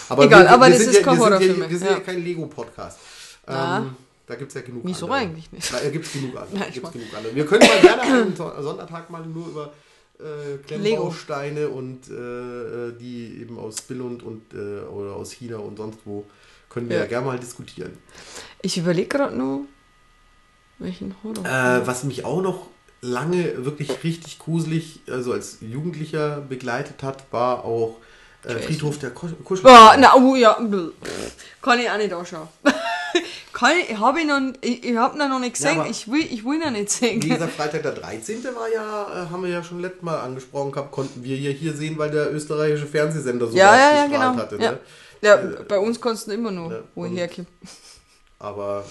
Aber Egal, aber das sind ist ja, kein wir sind ja, wir sind ja ja. kein Lego-Podcast. Ähm, da gibt es ja genug Wieso andere. eigentlich nicht? Da gibt es genug andere. Nein, ich gibt's mag- genug andere. Wir können mal gerne einen Sondertag mal nur über äh, Klemmbausteine und äh, äh, die eben aus Billund und äh, oder aus China und sonst wo können wir ja, Ja. gerne mal diskutieren. Ich überlege gerade nur, welchen Horror. Äh, was mich auch noch lange wirklich richtig gruselig, also als Jugendlicher begleitet hat, war auch äh. Friedhof der Kusch- Oh, na, oh ja, kann ich auch nicht anschauen. kann ich, habe noch, ich, ich habe ihn noch nicht gesehen, aber- ich will, ich will ihn nicht sehen. Wie gesagt, Freitag der 13. war ja, äh, haben wir ja schon letztes Mal angesprochen gehabt, konnten wir ja hier sehen, weil der österreichische Fernsehsender so ja, ja, ja, genau. hatte. ja. Ne? ja, bei uns kannst du immer noch, Ja, wo ich herkomme. Aber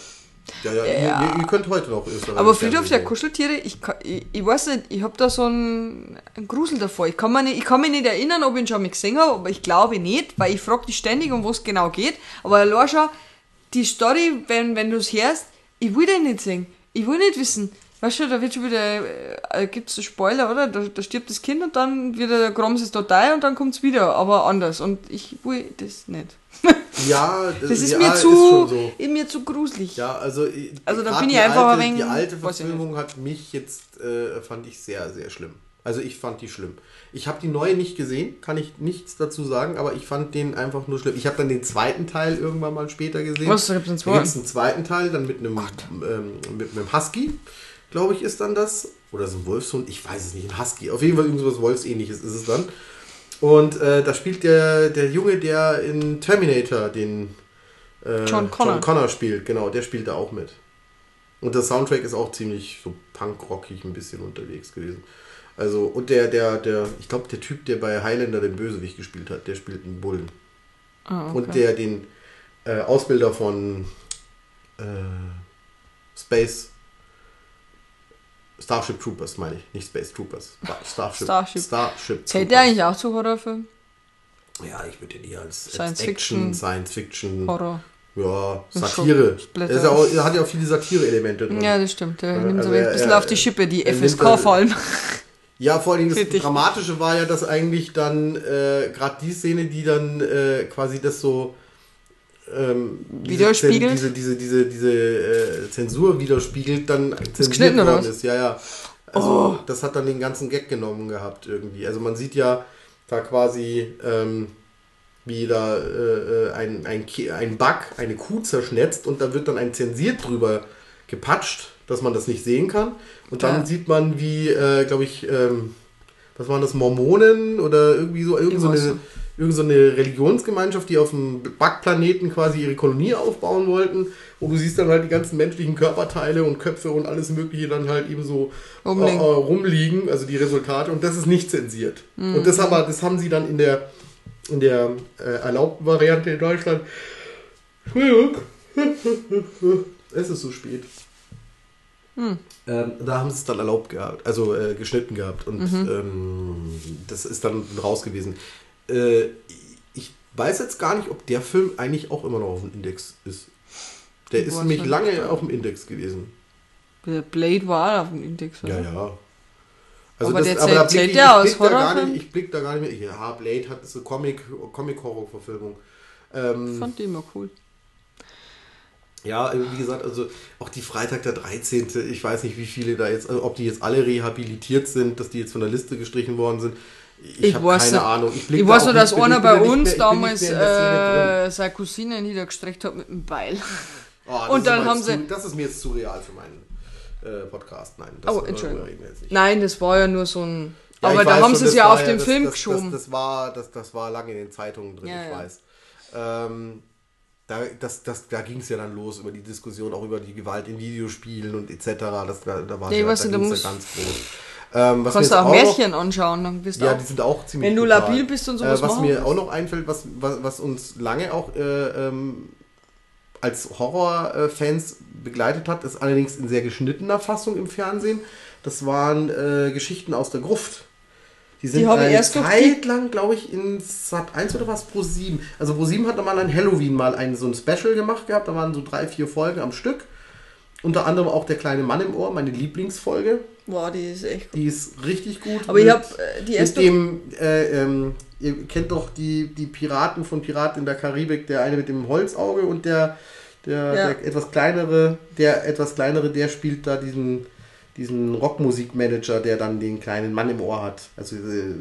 ja, ja, Ja. Ihr, ihr, könnt heute noch österreichische Aber Friedhof der Kuscheltiere, ich, kann- ich, ich weiß nicht, ich habe da so einen, einen Grusel davor. Ich kann, mir nicht, ich kann mich nicht erinnern, ob ich ihn schon mal gesehen habe, aber ich glaube nicht, weil ich frage dich ständig, um was genau geht. Aber schon, die Story, wenn, wenn du es hörst, ich will den nicht sehen. Ich will nicht wissen. Weißt du, da wird schon wieder, äh, gibt es Spoiler, oder? Da, da stirbt das Kind und dann wird der Groms ist total und dann kommt es wieder, aber anders. Und ich will das nicht. Ja, Das ist ja, mir ist zu, schon so. mir zu gruselig. Ja, also, äh, Also da bin ich einfach alte, ein wenig- Die alte Verfilmung hat mich jetzt, äh, fand ich sehr, sehr schlimm. Also ich fand die schlimm. Ich habe die neue nicht gesehen, kann ich nichts dazu sagen, aber ich fand den einfach nur schlimm. Ich habe dann den zweiten Teil irgendwann mal später gesehen. Was, da gibt's einen Da zweiten? gibt's einen zweiten Teil, dann mit einem, ähm, mit einem Husky, glaube ich, ist dann das. Oder so ein Wolfshund, ich weiß es nicht, ein Husky. Auf jeden Fall irgendwas Wolfsähnliches ist es dann. Und äh, da spielt der, der Junge, der in Terminator den äh, John Connor. John Connor spielt, genau, der spielt da auch mit. Und der Soundtrack ist auch ziemlich so punkrockig ein bisschen unterwegs gewesen. Also, und der, der, der, ich glaube, der Typ, der bei Highlander den Bösewicht gespielt hat, der spielt einen Bullen. Ah, okay. Und der den äh, Ausbilder von äh, Space Starship Troopers, meine ich, nicht Space Troopers. Starship. Starship. Starship Zählt der eigentlich auch zu Horrorfilm? Ja, ich würde den eher als, als Science Action, Fiction. Science Fiction, Horror. ja, Satire. Er, ja auch, er hat ja auch viele Satire-Elemente drin. Ja, das stimmt. Ja, nimmt also aber er- ein bisschen er- auf die Schippe, die er FSK da- vor allem. Ja, vor allem das. Dramatische war ja, dass eigentlich dann äh, gerade die Szene, die dann äh, quasi das so ähm, Widerspiegelt? Diese, diese, diese, diese äh, Zensur widerspiegelt, dann zensiert worden was? Oh. ist. Ja, ja. Also das hat dann den ganzen Gag genommen gehabt irgendwie. Also man sieht ja da quasi, ähm, wie da äh, äh, ein, ein, ein Bug eine Kuh zerschnetzt und da wird dann ein zensiert drüber gepatscht, dass man das nicht sehen kann. Und dann Ja. sieht man, wie, äh, glaube ich, ähm, was waren das, Mormonen oder irgendwie so, irgend so eine, irgend so eine Religionsgemeinschaft, die auf dem Backplaneten quasi ihre Kolonie aufbauen wollten. Und du siehst dann halt die ganzen menschlichen Körperteile und Köpfe und alles Mögliche dann halt eben so äh, Rumliegen. äh, rumliegen, also die Resultate. Und das ist nicht zensiert. Und das, aber, das haben sie dann in der, in der äh, erlaubten Variante in Deutschland. Entschuldigung. es ist so spät. Ähm, da haben sie es dann erlaubt gehabt, also äh, geschnitten gehabt und ähm, das ist dann raus gewesen. Äh, ich weiß jetzt gar nicht, ob der Film eigentlich auch immer noch auf dem Index ist. Der ist Boah, nämlich schon. lange auf dem Index gewesen. Der Blade war auf dem Index, oder? Ja, ja. Aber der zählt- da blick zählt ich- aus Horrorfilm? Ich blick da gar nicht mehr. Ja, Blade hat so Comic, Comic-Horror-Verfilmung. Ähm, Fand die immer cool. Ja, äh, wie gesagt, also auch die Freitag der 13. Ich weiß nicht, wie viele da jetzt, also ob die jetzt alle rehabilitiert sind, dass die jetzt von der Liste gestrichen worden sind. Ich, Ich habe weiß keine nicht. Ahnung. Ich da weiß nur, dass einer ich bei uns mehr- ich damals äh, seine Cousine niedergestreckt hat mit einem Beil. Oh, das und ist dann mir haben jetzt sie- Zu, das ist mir jetzt zu real für meinen äh, Podcast. Nein, das Oh, Entschuldigung. reden wir jetzt nicht. Nein, das war ja nur so ein. Ja, aber ich da haben schon, sie es ja auf den das, Film das, geschoben. Das, das, war, das, das war lange in den Zeitungen drin, Ja, ich ja. weiß. Ähm, da das, das, da ging es ja dann los über die Diskussion, auch über die Gewalt in Videospielen und etc. Das, da, da war Nee, ja, weißt da du, da ganz groß. Ähm, was Kannst du auch noch- Märchen anschauen, dann bist du Ja, auch. die sind auch ziemlich Wenn du brutal. labil bist und sowas äh, Was mir willst. auch noch einfällt, was, was, was uns lange auch äh, ähm, als Horrorfans begleitet hat, ist allerdings in sehr geschnittener Fassung im Fernsehen. Das waren äh, Geschichten aus der Gruft. Die sind Die ich eine erst Zeit lang, glaube ich, in Sat 1 oder was Pro 7. Also Pro 7 hat mal an Halloween mal ein, so ein Special gemacht gehabt. Da waren so drei, vier Folgen am Stück. Unter anderem auch der kleine Mann im Ohr, meine Lieblingsfolge. Boah, die ist echt gut. Die ist richtig gut. Aber ich Mit- habe äh, die mit erste. dem, äh, ähm, ihr kennt doch die, die Piraten von Piraten in der Karibik, der eine mit dem Holzauge und der, der, Ja. der etwas kleinere, der etwas kleinere, der spielt da diesen, diesen Rockmusikmanager, der dann den kleinen Mann im Ohr hat. Also äh,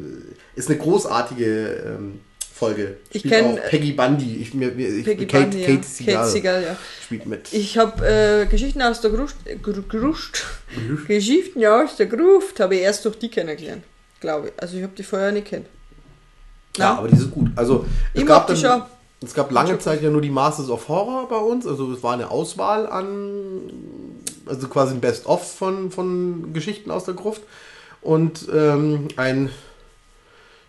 ist eine großartige ähm, Folge. Ich Spielt kenn- auch Peggy Bundy. Ich, mir, ich, Peggy Kate, Bundy, ja. Kate Seagal Kate Seagal, ja. spielt mit. Ich habe äh, Geschichten aus der Gruft, Gru- Gruft, Geschichten ja aus der Gruft, habe ich erst durch die kennengelernt, glaube ich. Also ich habe die vorher nicht kennt. Ja, aber die sind gut. Also es Ich gab, dann, es gab lange Zeit ja nur die Masters of Horror bei uns. Also es war eine Auswahl an, also quasi ein Best-of von, von Geschichten aus der Gruft. Und ähm, ein,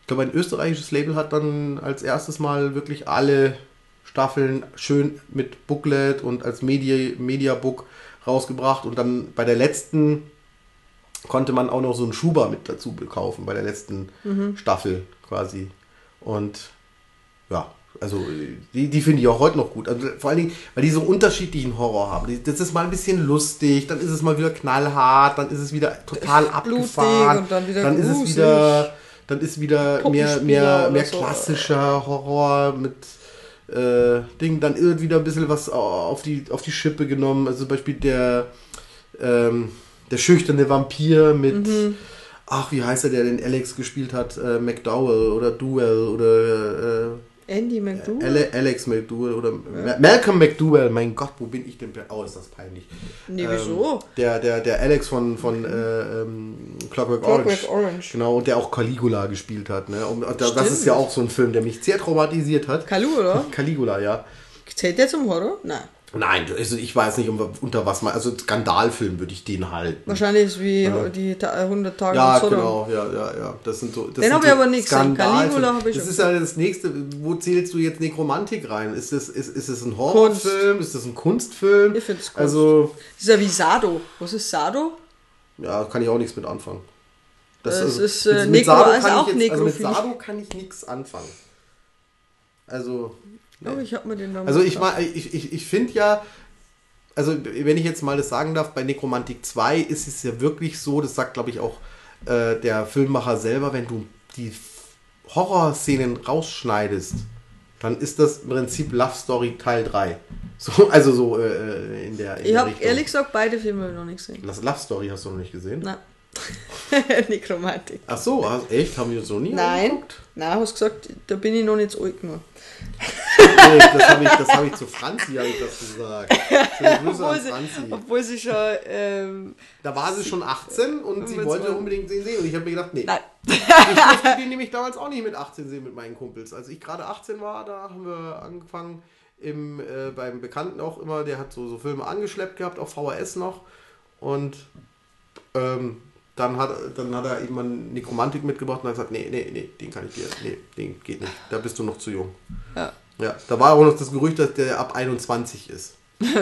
ich glaube, ein österreichisches Label hat dann als erstes Mal wirklich alle Staffeln schön mit Booklet und als Media, Mediabook rausgebracht. Und dann bei der letzten konnte man auch noch so einen Schuber mit dazu kaufen, bei der letzten Staffel quasi. Und ja, also die, die finde ich auch heute noch gut. Also vor allen Dingen, weil die so unterschiedlichen Horror haben. Das ist mal ein bisschen lustig, dann ist es mal wieder knallhart, dann ist es wieder total abgefahren. und dann wieder dann ist es wieder, dann ist wieder mehr, mehr, mehr so. klassischer Horror mit äh, Ding, dann irgendwie wieder ein bisschen was auf die, auf die Schippe genommen. Also zum Beispiel der, ähm, der schüchterne Vampir mit, Mhm. ach, wie heißt er, der den Alex gespielt hat? Äh, McDowell oder Duell oder Andy McDowell. Ale Alex McDowell oder Ma- Malcolm McDowell. Mein Gott, wo bin ich denn? Oh, ist das peinlich. Nee, wieso? Ähm, der, der, der Alex von, von äh, ähm, Clockwork, Clockwork Orange. Orange. Genau, und der auch Caligula gespielt hat. Ne? Und, das Stimmt. ist ja auch so ein Film, der mich sehr traumatisiert hat. Oder? Caligula, ja. Zählt der zum Horror? Nein. Nein, also ich weiß nicht, unter was man. Also Skandalfilm würde ich den halten. Wahrscheinlich ist wie die Ta 100 Tage Ja, genau, ja, ja, ja. Das sind so. Das Den sind hab so ich aber nicht gesehen. Skandalfilme. Caligula hab ich Das ist ja das nächste. Wo zählst du jetzt Nekromantik rein? Ist das, ist, ist es ein Horrorfilm? Ist das ein Kunstfilm? Ich find's Kunst. Also, Das ist ja wie Sado. Was ist Sado? ja, kann ich auch nichts mit anfangen. Das ist, mit- äh, mit Nekro- Sado ist kann auch jetzt, also mit. Sado kann ich nichts anfangen. Also, Oh, ich hab mir den da Also ich, ich, ich, ich finde ja, also wenn ich jetzt mal das sagen darf, bei Nekromantik 2 ist es ja wirklich so, das sagt glaube ich auch äh, der Filmmacher selber, wenn du die Horrorszenen rausschneidest, dann ist das im Prinzip Love Story Teil 3. So, also so äh, in der, in Ich habe ehrlich gesagt beide Filme noch nicht gesehen. Das Love Story hast du noch nicht gesehen? Nein. Nekromantik. Ach so, echt? Haben wir uns noch nie Nein. angeguckt? Nein, hast gesagt, da bin ich noch nicht so alt genug. Nee, das habe ich, das hab ich zu Franzi, habe ich das gesagt. Schöne Grüße Obwohl an sie, Franzi. obwohl sie schon. Ähm, Da war sie schon 18 und sie wollte unbedingt den sehen. Und ich habe mir gedacht, nee. nein. Ich durfte den nämlich damals auch nicht mit 18 sehen mit meinen Kumpels. Als ich gerade 18 war, da haben wir angefangen, im, äh, beim Bekannten auch immer, der hat so, so Filme angeschleppt gehabt, auf VHS noch. Und ähm, dann, hat, dann hat er eben mal Nekromantik mitgebracht und hat gesagt, nee, nee, nee, den kann ich dir, nee, den geht nicht. Da bist du noch zu jung. Ja. Ja, da war auch noch das Gerücht, dass der ab 21 ist.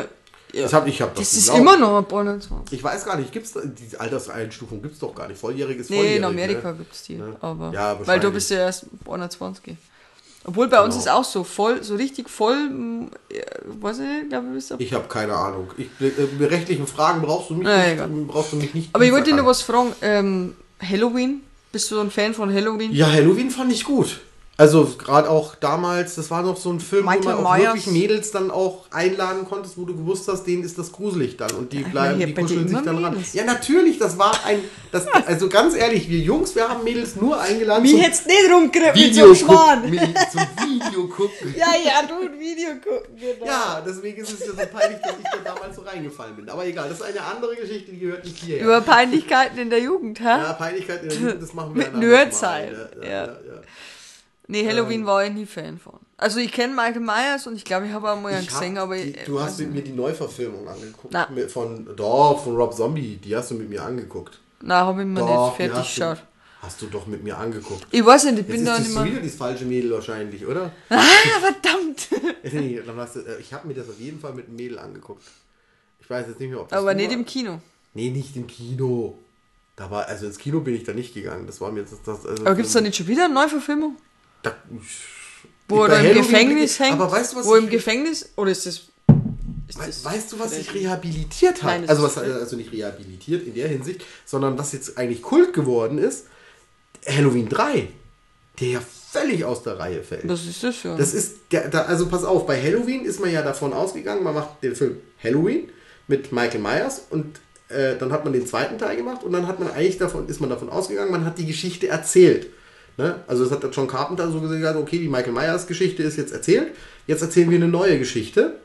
Ja. Das hab, ich hab das Das ist immer noch ab 21. Ich weiß gar nicht, gibt's die Alterseinstufung gibt es doch gar nicht. Volljährig ist Nee, volljährig. in Amerika ne? gibt's die. Ne? Aber Ja, weil du bist ja erst 21. Obwohl bei uns Genau. ist auch so voll, so richtig voll, mm, äh, weiß ich nicht, glaube ich, bist du. Ich habe keine Ahnung. Ich, äh, bei rechtlichen Fragen brauchst du mich, Na, nicht, brauchst du mich nicht. Aber ich wollte dir noch was fragen. Ähm, Halloween? Bist du ein Fan von Halloween? Ja, Halloween fand ich gut. Also gerade auch damals, das war noch so ein Film, Michael wo man auch Myers. wirklich Mädels dann auch einladen konntest, wo du gewusst hast, denen ist das gruselig dann und die bleiben, die kuscheln sich dann ran. Mädels. Ja, natürlich, das war ein, das, also ganz ehrlich, wir Jungs, wir haben Mädels nur eingeladen zum hättest nicht rumgekriegt mit so Video einem gucken, zum Video gucken. Ja, ja, du ein Video gucken, genau. Ja, deswegen ist es ja so peinlich, dass ich da damals so reingefallen bin. Aber egal, das ist eine andere Geschichte, die gehört nicht hierher. Über Peinlichkeiten in der Jugend, hä? ja, Peinlichkeit in der Jugend, das machen wir Mit Mal. Nerdzeit, Ja, ja. ja, ja. Nee, Halloween war ich nie Fan von. Also ich kenne Michael Myers und ich glaube, ich habe auch mal einen gesehen, aber die, ich, du hast mit mir die Neuverfilmung angeguckt. Na. Von, doch, von Rob Zombie. Die hast du mit mir angeguckt. Nein, habe ich mir Doch, nicht fertig geschaut. hast du doch mit mir angeguckt. Ich weiß nicht, ich bin ist da das nicht mehr... wieder das falsche Mädel wahrscheinlich, oder? Ah, verdammt! nee, äh, ich habe mir das auf jeden Fall mit einem Mädel angeguckt. Ich weiß jetzt nicht mehr, ob das Aber nicht war. im Kino. Nee, nicht im Kino. Da war, also ins Kino bin ich da nicht gegangen. Das war mir jetzt das. das also Aber gibt es da nicht schon wieder eine Neuverfilmung? Da, Wo er im Gefängnis hängt? aber weißt du, was Wo ich- im Gefängnis... Oder ist das... Ist We das weißt du, was sich rehabilitiert hat? Nein, also was also nicht rehabilitiert in der Hinsicht, sondern was jetzt eigentlich Kult geworden ist, Halloween 3, der ja völlig aus der Reihe fällt. Das ist das ja. Das ist, der, da, also pass auf, bei Halloween ist man ja davon ausgegangen, man macht den Film Halloween mit Michael Myers und äh, dann hat man den zweiten Teil gemacht und dann hat man eigentlich davon, ist man davon ausgegangen, man hat die Geschichte erzählt. Ne? Also das hat John Carpenter so gesagt, okay, die Michael Myers Geschichte ist jetzt erzählt, jetzt erzählen wir eine neue Geschichte.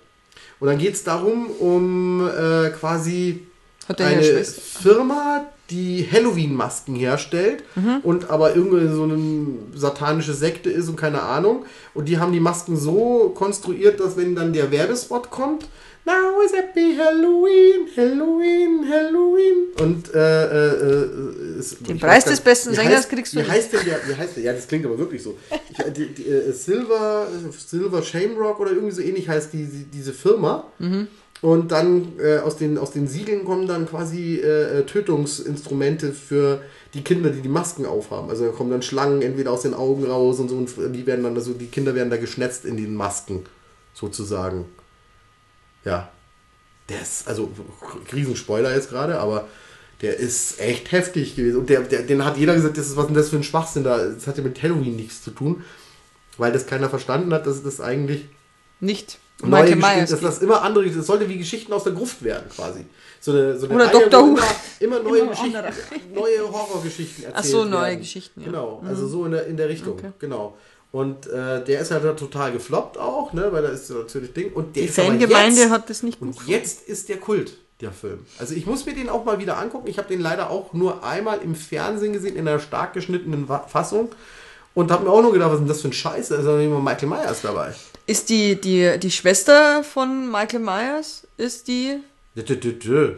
Und dann geht es darum, um äh, quasi eine. Firma, die Halloween-Masken herstellt und aber irgendwie so eine satanische Sekte ist und keine Ahnung. Und die haben die Masken so konstruiert, dass wenn dann der Werbespot kommt, Now is happy Halloween, Halloween, Halloween. Und äh, äh, äh, es, Den Preis des besten Sängers heißt- kriegst du Wie nicht. heißt denn der, wie heißt der? Ja, das klingt aber wirklich so. Ich, die, die, äh, Silver, Silver Shamrock oder irgendwie so ähnlich heißt die, die, diese Firma. Mhm. Und dann äh, aus, den, aus den Siegeln kommen dann quasi äh, Tötungsinstrumente für die Kinder, die die Masken aufhaben. Also da kommen dann Schlangen entweder aus den Augen raus und so und die werden dann, also die Kinder werden da geschnetzt in den Masken, sozusagen. Ja. Der ist, also Riesenspoiler jetzt gerade, aber der ist echt heftig gewesen. Und der, der, den hat jeder gesagt, das ist, was denn das für ein Schwachsinn da? Das hat ja mit Halloween nichts zu tun, weil das keiner verstanden hat, dass das eigentlich Nicht. neue Michael Myers. dass das immer andere, das sollte wie Geschichten aus der Gruft werden quasi. So eine, so eine Oder Dr. Who. Immer, neue Immer Geschichten, andere. neue Horrorgeschichten erzählt Ach so, neue werden. Geschichten, ja. Genau, also so in der, in der Richtung, Okay. genau. Und äh, der ist halt total gefloppt auch, ne, weil da ist natürlich Ding. Und der Die Fangemeinde jetzt, hat das nicht gut. und jetzt ist der Kult, der Film. Also ich muss mir den auch mal wieder angucken. Ich habe den leider auch nur einmal im Fernsehen gesehen, in einer stark geschnittenen Fassung. Und habe mir auch nur gedacht, was ist denn das für ein Scheiß? Da ist ja immer Michael Myers dabei. Ist die, die, die Schwester von Michael Myers, ist die...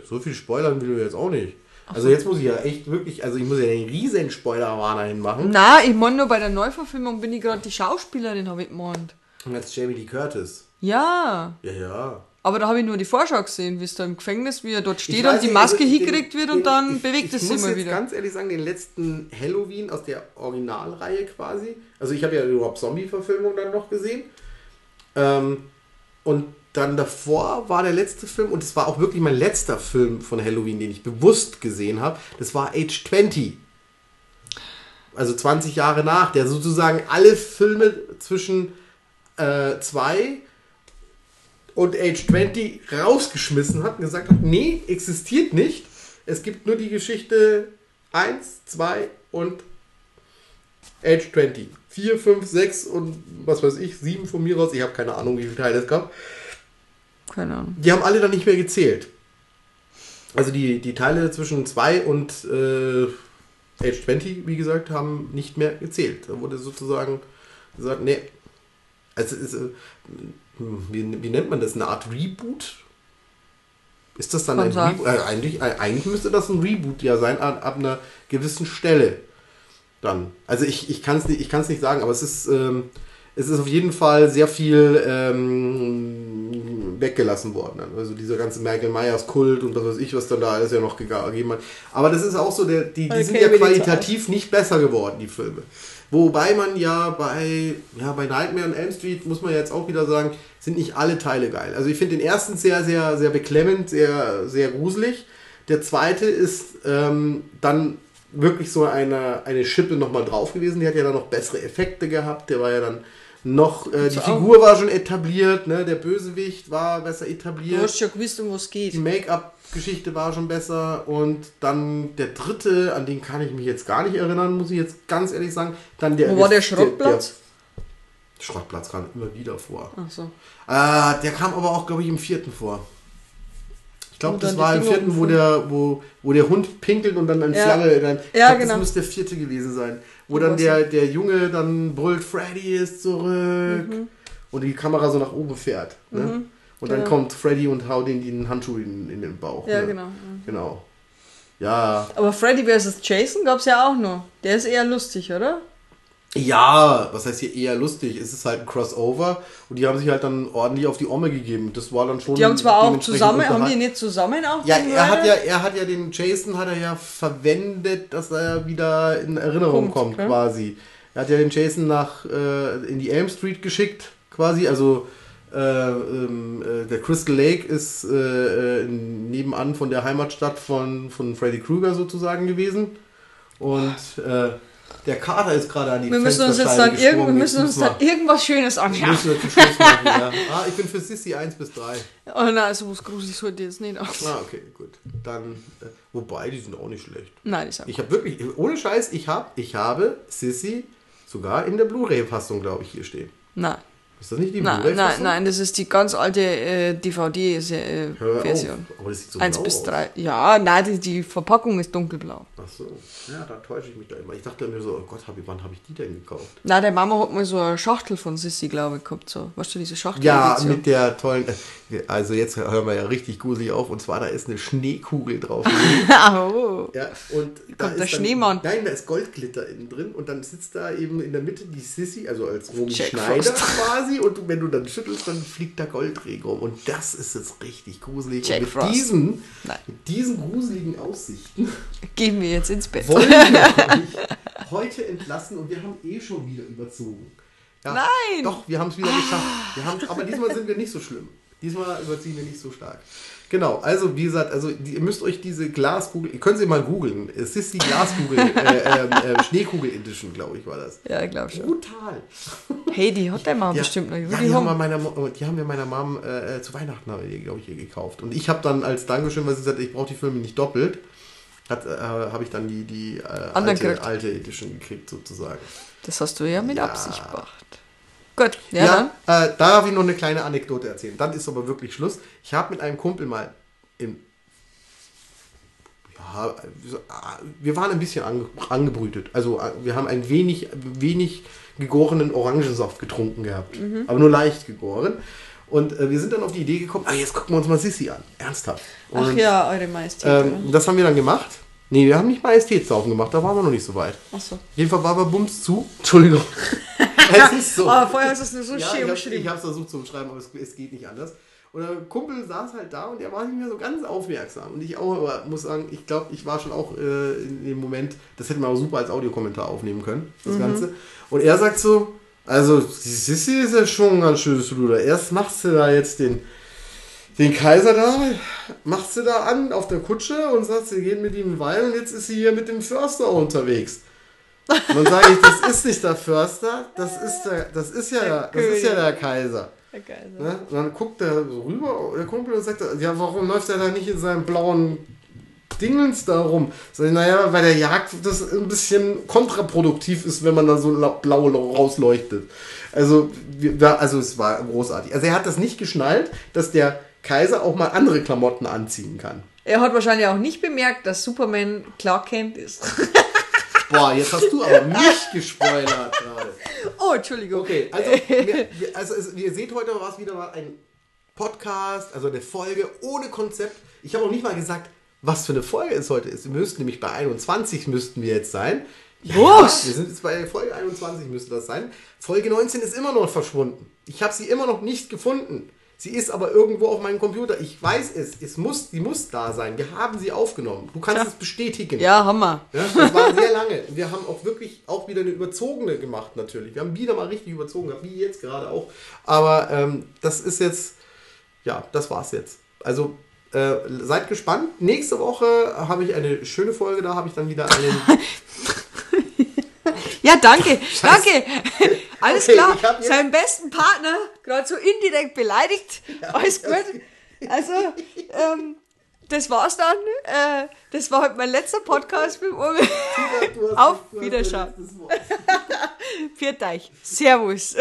So viel spoilern will du jetzt auch nicht. Also jetzt muss ich ja echt wirklich, also ich muss ja den riesen Spoiler-Warner hinmachen. Na, ich meine nur bei der Neuverfilmung bin ich gerade die Schauspielerin, habe ich gemeint. Und jetzt Jamie Lee Curtis. Ja, Ja, ja. aber da habe ich nur die Vorschau gesehen, wie es da im Gefängnis, wie er dort Ich steht und die Maske also hingekriegt wird den- und dann ich, bewegt ich es sich muss immer jetzt wieder. ganz ehrlich sagen, den letzten Halloween aus der Originalreihe quasi. Also ich habe ja die Rob Zombie-Verfilmung dann noch gesehen. Ähm, und dann davor war der letzte Film, und es war auch wirklich mein letzter Film von Halloween, den ich bewusst gesehen habe. Das war Age 20. Also 20 Jahre nach, der sozusagen alle Filme zwischen 2 und Age 20 rausgeschmissen hat und gesagt hat, nee, existiert nicht. Es gibt nur die Geschichte 1, 2 und Age 20. 4, 5, 6 und was weiß ich, 7 von mir aus. Ich habe keine Ahnung, wie viele Teile es gab. Keine Ahnung. Die haben alle dann nicht mehr gezählt. Also die, die Teile zwischen 2 und äh, Age 20, wie gesagt, haben nicht mehr gezählt. Da wurde sozusagen gesagt, nee. Also ist, äh, wie, wie nennt man das? Eine Art Reboot? Ist das dann Kann ein sein. Reboot? Äh, eigentlich, äh, eigentlich müsste das ein Reboot ja sein, ab, ab einer gewissen Stelle. Dann. Also ich, ich kann es nicht, ich nicht sagen, aber es ist, ähm, es ist auf jeden Fall sehr viel ähm, weggelassen worden. Dann. Also dieser ganze Michael Myers Kult und was weiß ich, was dann da alles ja noch gegeben hat. Aber das ist auch so, der, die, die Okay, sind ja qualitativ nicht besser geworden, die Filme. Wobei man ja bei, ja, bei Nightmare on Elm Street, muss man jetzt auch wieder sagen, sind nicht alle Teile geil. Also ich finde den ersten sehr, sehr, sehr beklemmend, sehr, sehr gruselig. Der zweite ist ähm, dann wirklich so eine, eine Schippe nochmal drauf gewesen. Die hat ja dann noch bessere Effekte gehabt. Der war ja dann noch, äh, die Figur war schon etabliert, ne? der Bösewicht war besser Du etabliert. hast schon gewusst, um was es Die geht. Make-up-Geschichte war schon besser und dann der dritte, an den kann ich mich jetzt gar nicht erinnern, muss ich jetzt ganz ehrlich sagen. Dann der, Wo war der der- Schrottplatz? Der, Schrottplatz kam immer wieder vor. Ach so. Äh, der kam aber auch, glaube ich, im vierten vor. Ich glaube, das war im vierten, wo der, wo, wo der Hund pinkelt und dann eine Ja. Schlange. Dann, Ja, glaub, genau. Das muss der vierte gewesen sein. Wo dann der, der Junge dann brüllt, Freddy ist zurück. Mhm. Und die Kamera so nach oben fährt. Ne? Und dann genau. kommt Freddy und haut ihm den Handschuh in, in den Bauch. Ja, ne? genau. ja. Genau. Ja. Aber Freddy vs. Jason gab es ja auch noch. Der ist eher lustig, oder? Ja, was heißt hier eher lustig? Es ist halt ein Crossover und die haben sich halt dann ordentlich auf die Omme gegeben. Das war dann schon. Die haben zwar auch zusammen, haben die nicht zusammen auch? Ja, er hat ja, er hat ja den Jason hat er ja verwendet, dass er wieder in Erinnerung Kommt, kommt, ne? quasi. Er hat ja den Jason nach äh, in die Elm Street geschickt, quasi. Also äh, ähm, äh, der Crystal Lake ist äh, äh, nebenan von der Heimatstadt von, von Freddy Krueger sozusagen gewesen. Und äh, der Kater ist gerade an die Wir müssen uns jetzt dann, wir müssen Jetzt uns müssen dann irgendwas Schönes wir- anschauen. müssen wir zum Schluss machen, ja. Ah, ich bin für Sissy 1 bis 3. Oh nein, so was Gruseliges heute jetzt nicht aus. Ah, okay, gut. Dann, äh, wobei, die sind auch nicht schlecht. Nein, ich sag Ich habe wirklich, ohne Scheiß, ich habe ich habe Sissy sogar in der Blu-ray-Fassung, glaube ich, hier stehen. Nein. Ist das nicht die Nein, nein, Blu-ray-Fassung? nein, das ist die ganz alte äh, DVD-Version. Aber das sieht so 1 blau bis aus. 3. Ja, nein, die, die Verpackung ist dunkelblau. Ach so. Ja, da täusche ich mich da immer. Ich dachte mir so, oh Gott, hab ich, wann habe ich die denn gekauft? Na, der Mama hat mal so eine Schachtel von Sissy, glaube ich, gehabt. So. Weißt du, diese Schachtel? Ja, mit der tollen. äh, Also jetzt hören wir ja richtig gruselig auf. Und zwar, da ist eine Schneekugel drauf. oh. Ja, und da Kommt der ist Schneemann. Nein, da ist Goldglitter innen drin und dann sitzt da eben in der Mitte die Sissy, also als Romy Jack Schneider Frost. quasi und du- wenn du dann schüttelst, dann fliegt da Goldregen rum und das ist jetzt richtig gruselig. Jack und mit Frost. diesen, Nein. mit diesen gruseligen Aussichten Gehen wir jetzt ins Bett. wollen wir euch heute entlassen und wir haben eh schon wieder überzogen. Ja, Nein! Doch, wir haben es wieder geschafft. Wir haben, aber diesmal sind wir nicht so schlimm. Diesmal überziehen wir nicht so stark. Genau, also wie gesagt, also die, ihr müsst euch diese Glaskugel, ihr könnt sie mal googeln. Es ist die Glaskugel, äh, äh, Schneekugel Edition, glaube ich, war das. Ja, ich glaube schon. Brutal. Hey, die hat der Mama Ja, bestimmt noch. ja, die die, haben meiner, die haben wir meiner Mom äh, zu Weihnachten, glaube ich, hier gekauft. Und ich habe dann als Dankeschön, weil sie gesagt hat, ich brauche die Filme nicht doppelt, äh, habe ich dann die, die äh, alte, alte Edition gekriegt, sozusagen. das hast du ja mit Ja. Absicht gemacht. Gut, ja, Ja, dann. äh, da darf ich noch eine kleine Anekdote erzählen. Dann ist aber wirklich Schluss. Ich habe mit einem Kumpel mal im. Ja, ah, wir waren ein bisschen ange, angebrütet. Also äh, wir haben ein wenig, wenig gegorenen Orangensaft getrunken gehabt. Mhm. Aber nur leicht gegoren. Und äh, wir sind dann auf die Idee gekommen, ah, jetzt gucken wir uns mal Sissy an. Ernsthaft. Ach Und, ja, eure Majestät. Ähm, das haben wir dann gemacht. Nee, wir haben nicht Majestätssaufen gemacht, da waren wir noch nicht so weit. Achso. Jedenfalls war aber Bums zu. Entschuldigung. es ist so. Aber vorher du es nur so Ja, schön ich habe geschrieben. es versucht zu beschreiben, aber es, es geht nicht anders. Und der Kumpel saß halt da und der war nicht mehr so ganz aufmerksam. Und ich auch, aber muss sagen, ich glaube, ich war schon auch äh, in dem Moment, das hätte man auch super als Audiokommentar aufnehmen können, das Ganze. Und er sagt so, also, Sissi ist ja schon ein ganz schönes Luder. Erst machst du da jetzt den, den Kaiser da, machst du da an auf der Kutsche und sagst, wir gehen mit ihm einen Wein und jetzt ist sie hier mit dem Förster unterwegs. Und dann sage ich, das ist nicht der Förster, das ist der, das ist ja, der, das ist ja der Kaiser. Geil, Ne? Und dann guckt er rüber, der Kumpel, und sagt, ja, warum läuft er da nicht in seinem blauen dingeln's da rum? So, naja, bei der Jagd das ein bisschen kontraproduktiv ist, wenn man da so blau rausleuchtet. Also, also es war großartig. Also er hat das nicht geschnallt, dass der Kaiser auch mal andere Klamotten anziehen kann. Er hat wahrscheinlich auch nicht bemerkt, dass Superman Clark Kent ist. Boah, jetzt hast du aber mich gespoilert gerade. Oh, Entschuldigung. Okay, also, wir, also es, ihr seht heute war es wieder mal ein Podcast, also eine Folge ohne Konzept. Ich habe auch nicht mal gesagt, was für eine Folge es heute ist. Wir müssten nämlich bei 21 müssten wir jetzt sein. Ja, ja, wir sind jetzt bei Folge 21 müsste das sein. Folge 19 ist immer noch verschwunden. Ich habe sie immer noch nicht gefunden. Sie ist aber irgendwo auf meinem Computer. Ich weiß es. Es muss, die muss da sein. Wir haben sie aufgenommen. Du kannst ja. es bestätigen. Ja, Hammer. Ja, das war sehr lange. Wir haben auch wirklich auch wieder eine überzogene gemacht, natürlich. Wir haben wieder mal richtig überzogen, wie jetzt gerade auch. Aber ähm, das ist jetzt, ja, das war's jetzt. Also äh, seid gespannt. Nächste Woche habe ich eine schöne Folge. Da habe ich dann wieder einen. Ja, danke, danke. Alles okay, klar. Seinen besten Partner gerade so indirekt beleidigt. Ja, Alles gut. Also, ähm, das war's dann. Äh, das war heute mein letzter Podcast mit Urbe. Auf Wiederschauen. Viert euch. Servus.